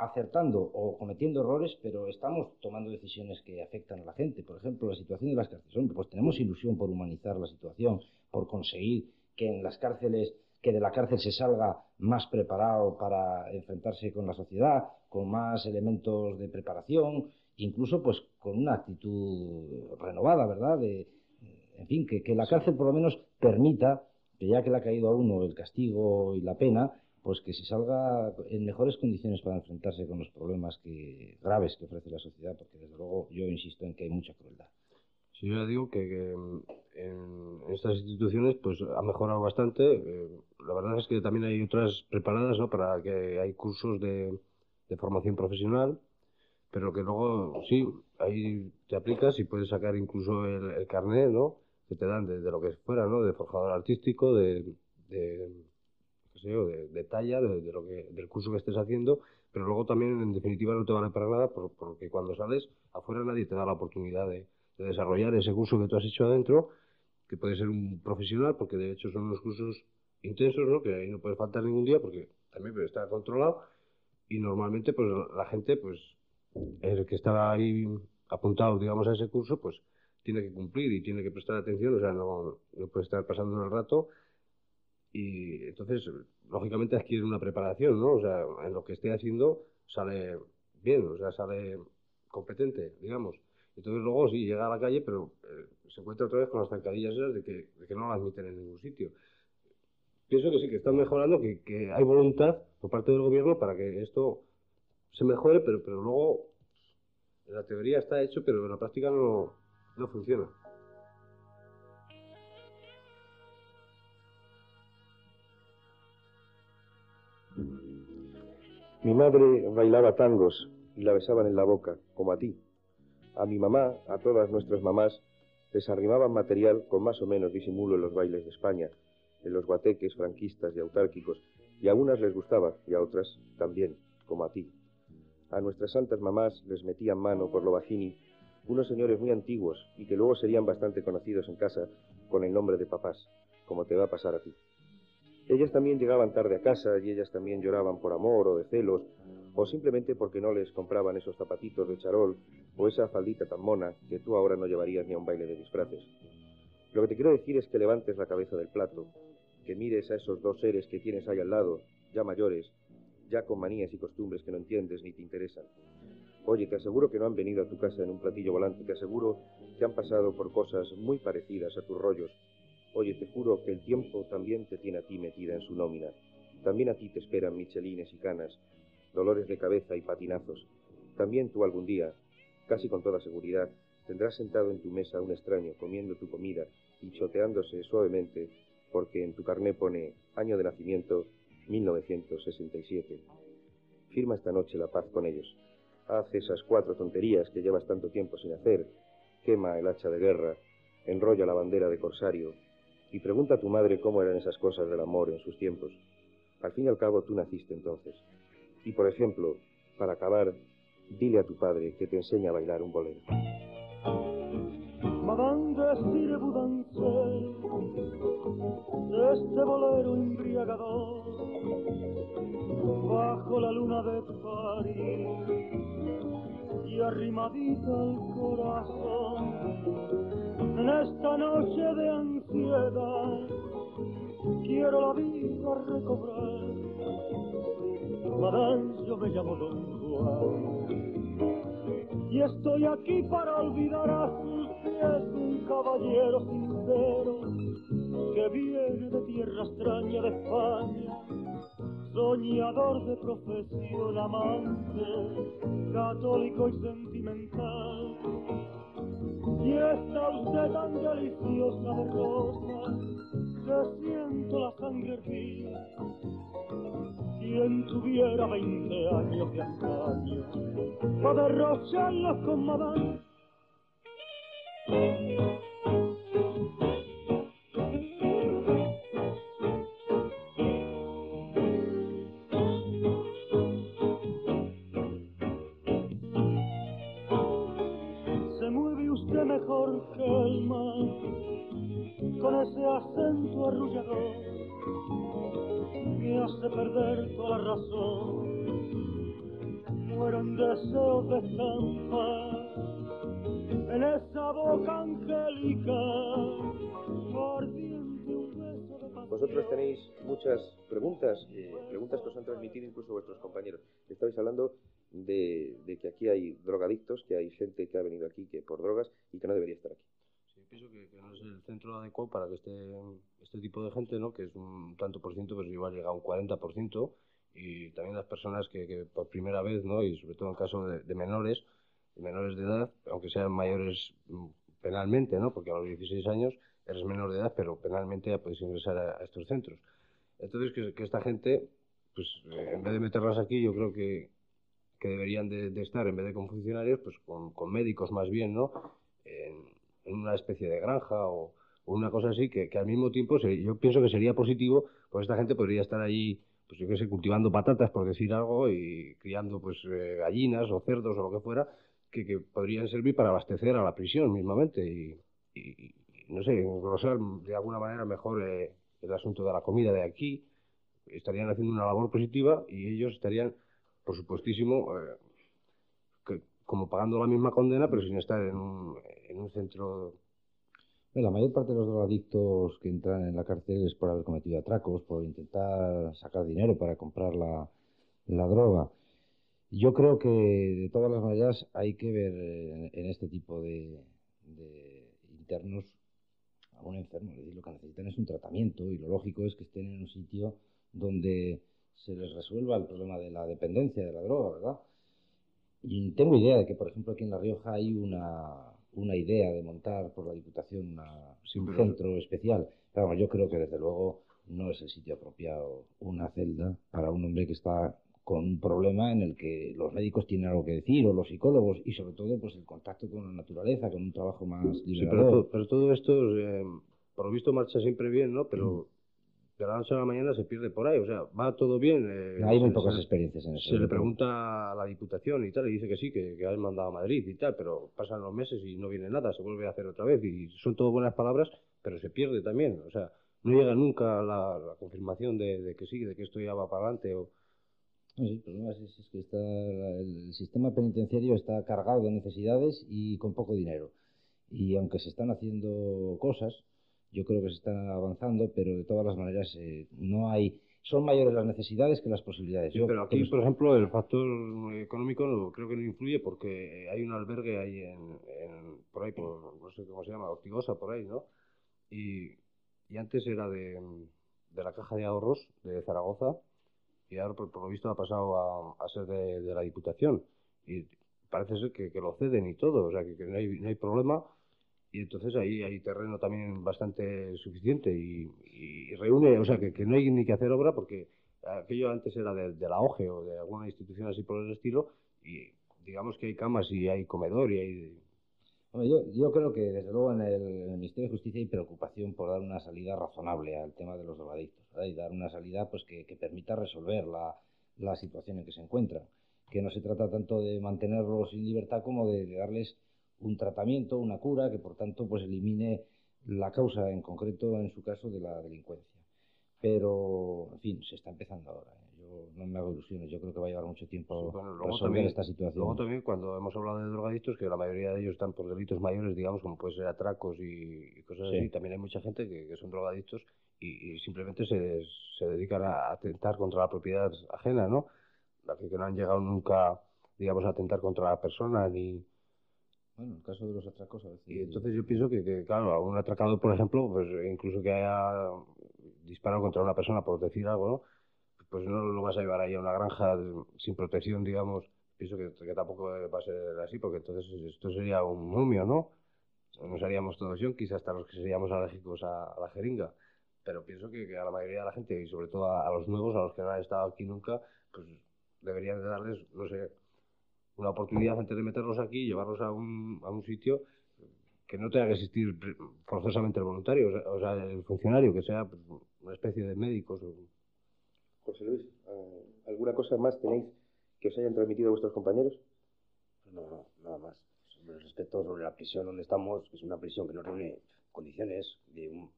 acertando o cometiendo errores, pero estamos tomando decisiones que afectan a la gente. Por ejemplo, la situación de las cárceles. Hombre, pues tenemos ilusión por humanizar la situación, por conseguir que en las cárceles, que de la cárcel se salga más preparado para enfrentarse con la sociedad, con más elementos de preparación, incluso pues con una actitud renovada, ¿verdad? De, en fin, que, que la cárcel por lo menos permita que ya que le ha caído a uno el castigo y la pena, pues que se salga en mejores condiciones para enfrentarse con los problemas que, graves que ofrece la sociedad, porque desde luego yo insisto en que hay mucha crueldad. Sí, yo digo que, que en estas instituciones pues ha mejorado bastante. Eh, la verdad es que también hay otras preparadas, ¿no? Para que hay cursos de, de formación profesional, pero que luego sí, ahí te aplicas y puedes sacar incluso el, el carnet, ¿no? Que te dan de, de lo que fuera, ¿no? De forjador artístico, de, de sé yo, de, de talla, de, de lo que, del curso que estés haciendo, pero luego también en definitiva no te van a pagar nada por- porque cuando sales afuera nadie te da la oportunidad de, de desarrollar ese curso que tú has hecho adentro, que puede ser un profesional, porque de hecho son unos cursos intensos, ¿no? Que ahí no puedes faltar ningún día porque también estar controlado y normalmente pues la gente pues el que está ahí apuntado digamos a ese curso pues tiene que cumplir y tiene que prestar atención, o sea, no, no puede estar pasando el rato y entonces lógicamente adquiere una preparación, ¿no? O sea, en lo que esté haciendo sale bien, o sea, sale competente, digamos. Entonces luego sí, llega a la calle, pero eh, se encuentra otra vez con las zancadillas de que, de que no la admiten en ningún sitio. Pienso que sí, que están mejorando, que, que hay voluntad por parte del gobierno para que esto se mejore, pero, pero luego en la teoría está hecho, pero en la práctica no, no funciona. Mi madre bailaba tangos y la besaban en la boca, como a ti. A mi mamá, a todas nuestras mamás, les arrimaban material con más o menos disimulo en los bailes de España, en los guateques franquistas y autárquicos, y a unas les gustaba y a otras también, como a ti. A nuestras santas mamás les metían mano por lo bajini unos señores muy antiguos y que luego serían bastante conocidos en casa con el nombre de papás, como te va a pasar a ti. Ellas también llegaban tarde a casa y ellas también lloraban por amor o de celos o simplemente porque no les compraban esos zapatitos de charol o esa faldita tan mona que tú ahora no llevarías ni a un baile de disfraces. Lo que te quiero decir es que levantes la cabeza del plato, que mires a esos dos seres que tienes ahí al lado, ya mayores, ya con manías y costumbres que no entiendes ni te interesan. Oye, te aseguro que no han venido a tu casa en un platillo volante, te aseguro que han pasado por cosas muy parecidas a tus rollos. Oye, te juro que el tiempo también te tiene a ti metida en su nómina. También a ti te esperan michelines y canas, dolores de cabeza y patinazos. También tú algún día, casi con toda seguridad, tendrás sentado en tu mesa a un extraño comiendo tu comida y choteándose suavemente porque en tu carné pone año de nacimiento 1967. Firma esta noche la paz con ellos. Haz esas cuatro tonterías que llevas tanto tiempo sin hacer. Quema el hacha de guerra, enrolla la bandera de corsario y pregunta a tu madre cómo eran esas cosas del amor en sus tiempos. Al fin y al cabo tú naciste entonces. Y por ejemplo, para acabar, dile a tu padre que te enseña a bailar un bolero. Madame Budancel, este bolero embriagador, bajo la luna de París y arrimadita al corazón, en esta noche de ansiedad, quiero la vida recobrar. Madame, yo me llamo Don Juan y estoy aquí para olvidar a sus pies un caballero sincero que viene de tierra extraña de España, soñador de profesión, amante, católico y sentimental. Y está usted tan deliciosa de rosa que siento la sangre hervir. Quien tuviera 20 años de antaño, para derrocharlos con madame. Mejor que mar, con ese acento arrullador me hace perder toda la razón. Muero en deseo de estampar en esa boca angélica. Vosotros tenéis muchas preguntas, eh, preguntas que os han transmitido incluso vuestros compañeros. Estabais hablando de, que aquí hay drogadictos, que hay gente que ha venido aquí que por drogas y que no debería estar aquí. Sí, pienso que, no es el centro adecuado para que este, este tipo de gente, ¿no? que es un tanto por ciento, pues igual llega a un 40%, y también las personas que, por primera vez, ¿no? y sobre todo en caso de, menores, de menores de edad, aunque sean mayores mm, penalmente, ¿no? porque a los 16 años eres menor de edad, pero penalmente ya puedes ingresar a, a estos centros. Entonces, que, que esta gente, pues eh, en vez de meterlas aquí, yo creo que, que deberían de, de estar, en vez de con funcionarios, pues con, médicos más bien, ¿no? En, una especie de granja o, una cosa así, que, al mismo tiempo se- yo pienso que sería positivo, pues esta gente podría estar allí, pues yo qué sé, cultivando patatas, por decir algo, y criando pues eh, gallinas o cerdos o lo que fuera, que, que podrían servir para abastecer a la prisión mismamente y, y- y, no sé, engrosar de alguna manera mejor eh, el asunto de la comida de aquí, estarían haciendo una labor positiva y ellos estarían, por supuestísimo, eh, que- como pagando la misma condena, pero sin estar en un, en un centro La mayor parte de los drogadictos que entran en la cárcel es por haber cometido atracos, por intentar sacar dinero para comprar la, la droga. Yo creo que de todas las maneras hay que ver en, en este tipo de, de internos a un enfermo. Lo que necesitan es un tratamiento y lo lógico es que estén en un sitio donde se les resuelva el problema de la dependencia de la droga, ¿verdad? Y tengo idea de que, por ejemplo, aquí en La Rioja hay una, una idea de montar por la Diputación una- Sí, un pero- centro especial. Pero vamos, yo creo que desde luego no es el sitio apropiado una celda para un hombre que está con un problema en el que los médicos tienen algo que decir, o los psicólogos, y sobre todo pues el contacto con la naturaleza, con un trabajo más Sí, pero, liberador. to- pero todo esto, eh, por lo visto, marcha siempre bien, ¿no? Pero de la noche a la mañana se pierde por ahí. O sea, va todo bien. eh, Hay muy pocas experiencias en eso. Se le pregunta a la Diputación y tal, y dice que sí, que, que han mandado a Madrid y tal, pero pasan los meses y no viene nada, se vuelve a hacer otra vez. Y son todo buenas palabras, pero se pierde también. O sea, no llega nunca la, la confirmación de, de que sí, de que esto ya va para adelante. O... Sí, el problema es, es que está, el sistema penitenciario está cargado de necesidades y con poco dinero. Y aunque se están haciendo cosas, yo creo que se están avanzando, pero de todas las maneras eh, no hay son mayores las necesidades que las posibilidades. Sí, Yo pero aquí, por ejemplo, el factor económico no- creo que no influye porque hay un albergue ahí en, en- por ahí, por, no sé cómo se llama, Ortigosa, por ahí, ¿no? Y, y antes era de, de la Caja de Ahorros de Zaragoza y ahora, por, por lo visto, ha pasado a, a ser de, de la Diputación. Y parece ser que, que lo ceden y todo, o sea, que, que no, hay, no hay problema. Y entonces ahí hay terreno también bastante suficiente y, y reúne, o sea, que, que no hay ni que hacer obra porque aquello antes era de, de la OGE o de alguna institución así por el estilo y digamos que hay camas y hay comedor y hay... Hombre, yo, yo creo que desde luego en el, en el Ministerio de Justicia hay preocupación por dar una salida razonable al tema de los drogadictos ¿verdad? y dar una salida pues que, que permita resolver la, la situación en que se encuentran. Que no se trata tanto de mantenerlos sin libertad como de, de darles un tratamiento, una cura que por tanto pues elimine la causa en concreto en su caso de la delincuencia. Pero, en fin, se está empezando ahora. ¿eh? Yo no me hago ilusiones. Yo creo que va a llevar mucho tiempo Sí, bueno, resolver también- esta situación. Luego también cuando hemos hablado de drogadictos, que la mayoría de ellos están por delitos mayores, digamos, como puede ser atracos y, y cosas Sí. así, también hay mucha gente que, que son drogadictos y, y simplemente se, se dedican a atentar contra la propiedad ajena, ¿no? La que, que no han llegado nunca, digamos, a atentar contra la persona ni... Bueno, en el caso de los atracos a veces... Y entonces yo pienso que, que, claro, a un atracador, por ejemplo, pues incluso que haya disparado contra una persona por decir algo, ¿no? Pues no lo vas a llevar ahí a una granja sin protección, digamos. Pienso que, que tampoco va a ser así, porque entonces esto sería un momio, ¿no? Nos haríamos todos yonkis, hasta los que seríamos alérgicos a, a la jeringa. Pero pienso que, que a la mayoría de la gente, y sobre todo a, a los nuevos, a los que no han estado aquí nunca, pues deberían de darles, no sé, una oportunidad antes de meterlos aquí, llevarlos a un, a un sitio que no tenga que existir forzosamente el voluntario, o sea, el funcionario, que sea pues, una especie de médicos. José Luis, eh, ¿alguna cosa más tenéis que os hayan transmitido vuestros compañeros? Pues no, no, nada más. Sobre el respecto sobre la prisión donde estamos, que es una prisión que no reúne condiciones, de un-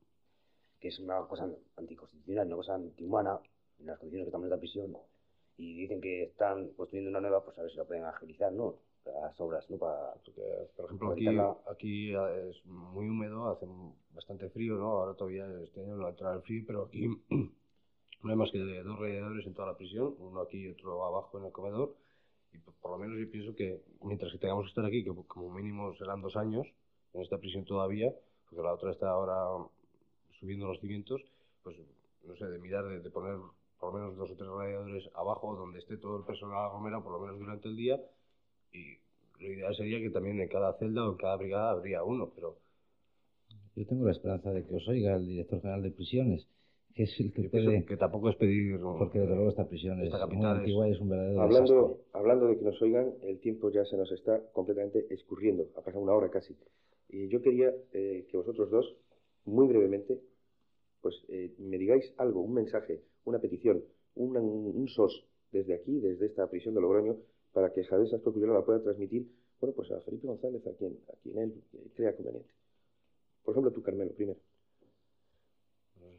que es una cosa anticonstitucional, una cosa antihumana, en las condiciones que estamos en la prisión, y dicen que están construyendo una nueva, pues a ver si la pueden agilizar, ¿no? Las obras, ¿no? Para, Porque, por ejemplo, para aquí, evitarla. aquí eh, es muy húmedo, hace bastante frío, ¿no? Ahora todavía este año no ha entrado el frío, pero aquí no hay más que dos radiadores en toda la prisión, uno aquí y otro abajo en el comedor. Y por, por lo menos yo pienso que mientras que tengamos que estar aquí, que como mínimo serán dos años en esta prisión todavía, porque la otra está ahora subiendo los cimientos, pues no sé, de mirar, de, de poner por lo menos dos o tres radiadores abajo donde esté todo el personal aglomerado, por lo menos durante el día, y lo ideal sería que también en cada celda o en cada brigada habría uno, pero Yo tengo la esperanza de que os oiga el director general de prisiones, que es el que puede... que tampoco es pedir... Porque desde luego esta prisión es Esta muy capital es- antigua y es un verdadero Hablando, desastre. hablando de que nos oigan, el tiempo ya se nos está completamente escurriendo. Ha pasado una hora casi. Y yo quería eh, que vosotros dos, muy brevemente, pues eh, me digáis algo, un mensaje, una petición, una- un sos desde aquí, desde esta prisión de Logroño, para que Javier Sasco la pueda transmitir, bueno, pues a Felipe González, a quien, a quien él crea conveniente. Por ejemplo, tú, Carmelo, primero.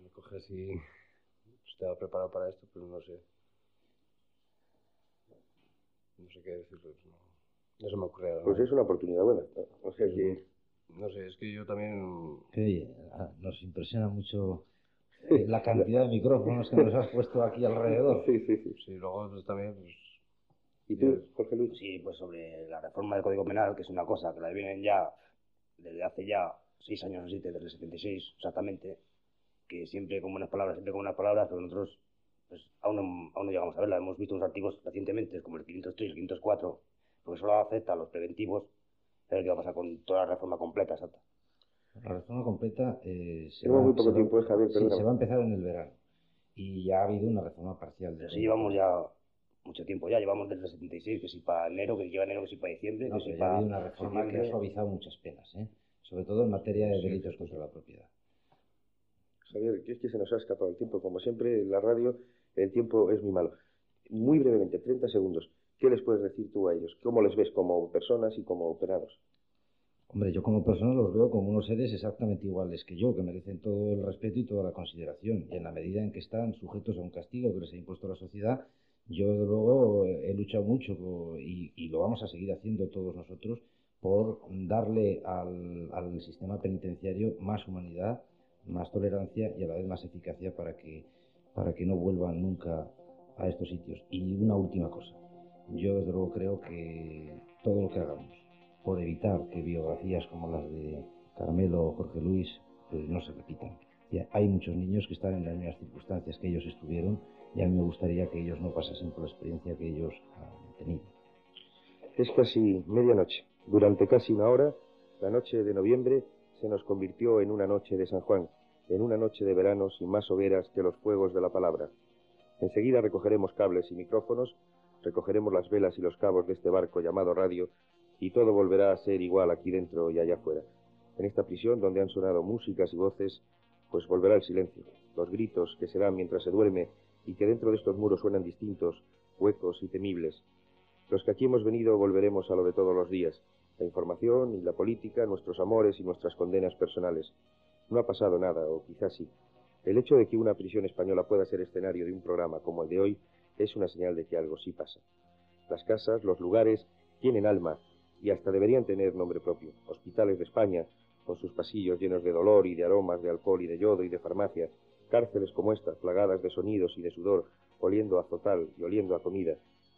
Me coge así... Estaba preparado para esto, pero no sé. No sé qué decirles. No, no se me ocurre ahora. Pues es una oportunidad buena. ¿no? O sea que... No sé, es que yo también... Que, ah, nos impresiona mucho la cantidad de micrófonos que nos has puesto aquí alrededor. Sí, sí, sí. Sí, luego pues, también... Pues, ¿Y tú, Jorge Luis? Sí, pues sobre la reforma del Código Penal, que es una cosa que la vienen ya desde hace ya seis años o siete, desde el 76 exactamente, que siempre con buenas palabras, siempre con buenas palabras, pero nosotros pues, aún, no, aún no llegamos a verla. Hemos visto unos artículos recientemente, como el 503 el 504, porque solo afecta a los preventivos, a ver qué va a pasar con toda la reforma completa, exacta. La reforma completa eh, se, va, muy poco se va- tiempo, eh, Javier, sí, se va a empezar en el verano. Y ya ha habido una reforma parcial. de Pero sí llevamos ya mucho tiempo ya, llevamos desde el 76, que si para enero, que llega enero, que si para diciembre, No, que si pero ya ha para habido una reforma que ha suavizado muchas penas, ¿eh? sobre todo en materia de delitos contra la propiedad. Javier, que es que se nos ha escapado el tiempo. Como siempre, en la radio el tiempo es muy malo. Muy brevemente, 30 segundos. ¿Qué les puedes decir tú a ellos? ¿Cómo les ves como personas y como operados? Hombre, yo como persona los veo como unos seres exactamente iguales que yo, que merecen todo el respeto y toda la consideración. Y en la medida en que están sujetos a un castigo que les ha impuesto la sociedad, yo desde luego he luchado mucho y lo vamos a seguir haciendo todos nosotros por darle al, al sistema penitenciario más humanidad, más tolerancia y a la vez más eficacia para que, para que no vuelvan nunca a estos sitios. Y una última cosa. Yo desde luego creo que todo lo que hagamos por evitar que biografías como las de Carmelo o Jorge Luis pues, no se repitan. Ya hay muchos niños que están en las mismas circunstancias que ellos estuvieron y a mí me gustaría que ellos no pasasen por la experiencia que ellos han tenido. Es casi medianoche. Durante casi una hora, la noche de noviembre se nos convirtió en una noche de San Juan, en una noche de verano sin más hogueras que los fuegos de la palabra. Enseguida recogeremos cables y micrófonos, recogeremos las velas y los cabos de este barco llamado radio, y todo volverá a ser igual aquí dentro y allá afuera. En esta prisión donde han sonado músicas y voces, pues volverá el silencio, los gritos que se dan mientras se duerme y que dentro de estos muros suenan distintos, huecos y temibles. Los que aquí hemos venido volveremos a lo de todos los días, la información y la política, nuestros amores y nuestras condenas personales. No ha pasado nada, o quizás sí. El hecho de que una prisión española pueda ser escenario de un programa como el de hoy es una señal de que algo sí pasa. Las casas, los lugares, tienen alma y hasta deberían tener nombre propio. Hospitales de España, con sus pasillos llenos de dolor y de aromas de alcohol y de yodo y de farmacia. Cárceles como esta, plagadas de sonidos y de sudor, oliendo a zotal y oliendo a comida.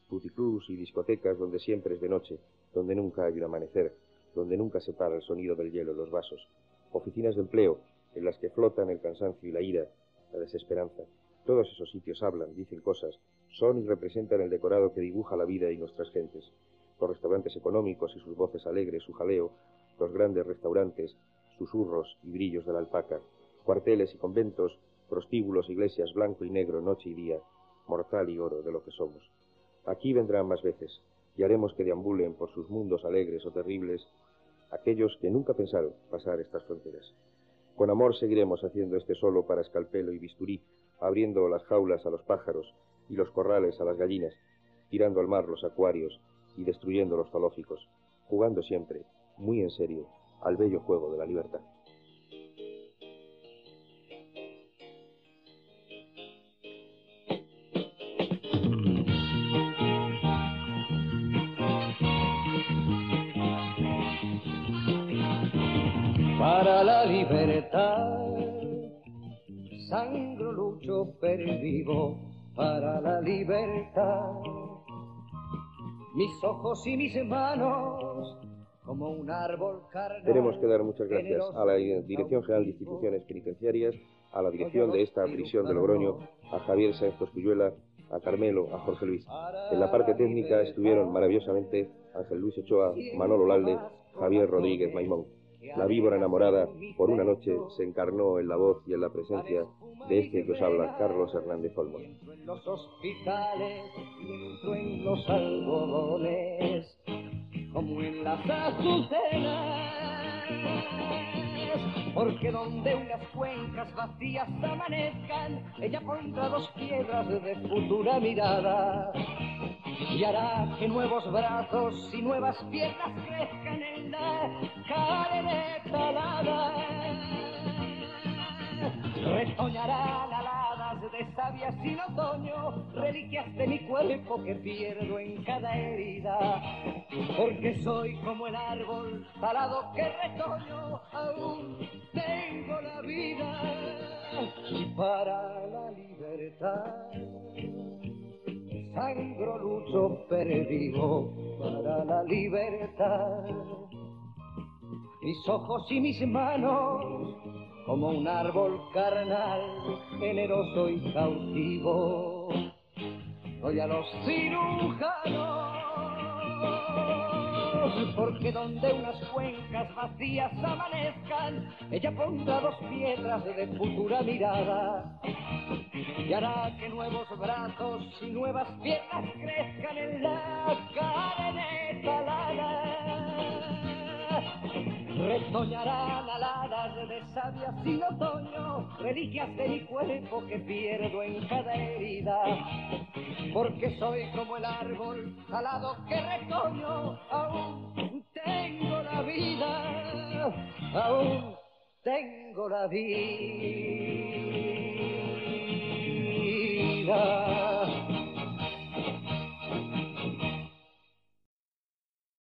Puticlubs y discotecas donde siempre es de noche, donde nunca hay un amanecer, donde nunca se para el sonido del hielo en los vasos. Oficinas de empleo, en las que flotan el cansancio y la ira, la desesperanza. Todos esos sitios hablan, dicen cosas, son y representan el decorado que dibuja la vida y nuestras gentes. Los restaurantes económicos y sus voces alegres, su jaleo, los grandes restaurantes, susurros y brillos de la alpaca, cuarteles y conventos, prostíbulos, iglesias, blanco y negro, noche y día, mortal y oro de lo que somos. Aquí vendrán más veces, y haremos que deambulen por sus mundos alegres o terribles aquellos que nunca pensaron pasar estas fronteras. Con amor seguiremos haciendo este solo para escalpelo y bisturí, abriendo las jaulas a los pájaros y los corrales a las gallinas, tirando al mar los acuarios y destruyendo los zoológicos, jugando siempre, muy en serio, al bello juego de la libertad. para la libertad. Sangro, lucho, pervivo para la libertad. Mis ojos y mis manos como un árbol carnal. Tenemos que dar muchas gracias a la Dirección General de Instituciones Penitenciarias, a la dirección de esta prisión de Logroño, a Javier Sáenz Cosculluela, a Carmelo, a Jorge Luis. En la parte técnica estuvieron maravillosamente Ángel Luis Ochoa, Manolo Lalde, Javier Rodríguez Maimón. La víbora enamorada, por una noche, se encarnó en la voz y en la presencia de este que os habla, Carlos Hernández Olmos. En los hospitales, entro en los algodones, como en las azucenas, porque donde unas cuencas vacías amanezcan, ella pondrá dos piedras de futura mirada y hará que nuevos brazos y nuevas piernas crezcan alada. Retoñarán aladas de sabias sin otoño, reliquias de mi cuerpo que pierdo en cada herida. Porque soy como el árbol talado que retoño, aún tengo la vida. Para la libertad, sangro, lucho, perdido para la libertad. Mis ojos y mis manos como un árbol carnal, generoso y cautivo. Doy a los cirujanos, porque donde unas cuencas vacías amanezcan, ella pondrá dos piedras de futura mirada. Y hará que nuevos brazos y nuevas piernas crezcan en la carne talada. Retoñarán aladas de sabias sin otoño, reliquias de mi cuerpo que pierdo en cada herida. Porque soy como el árbol alado que retoño, aún tengo la vida, aún tengo la vida.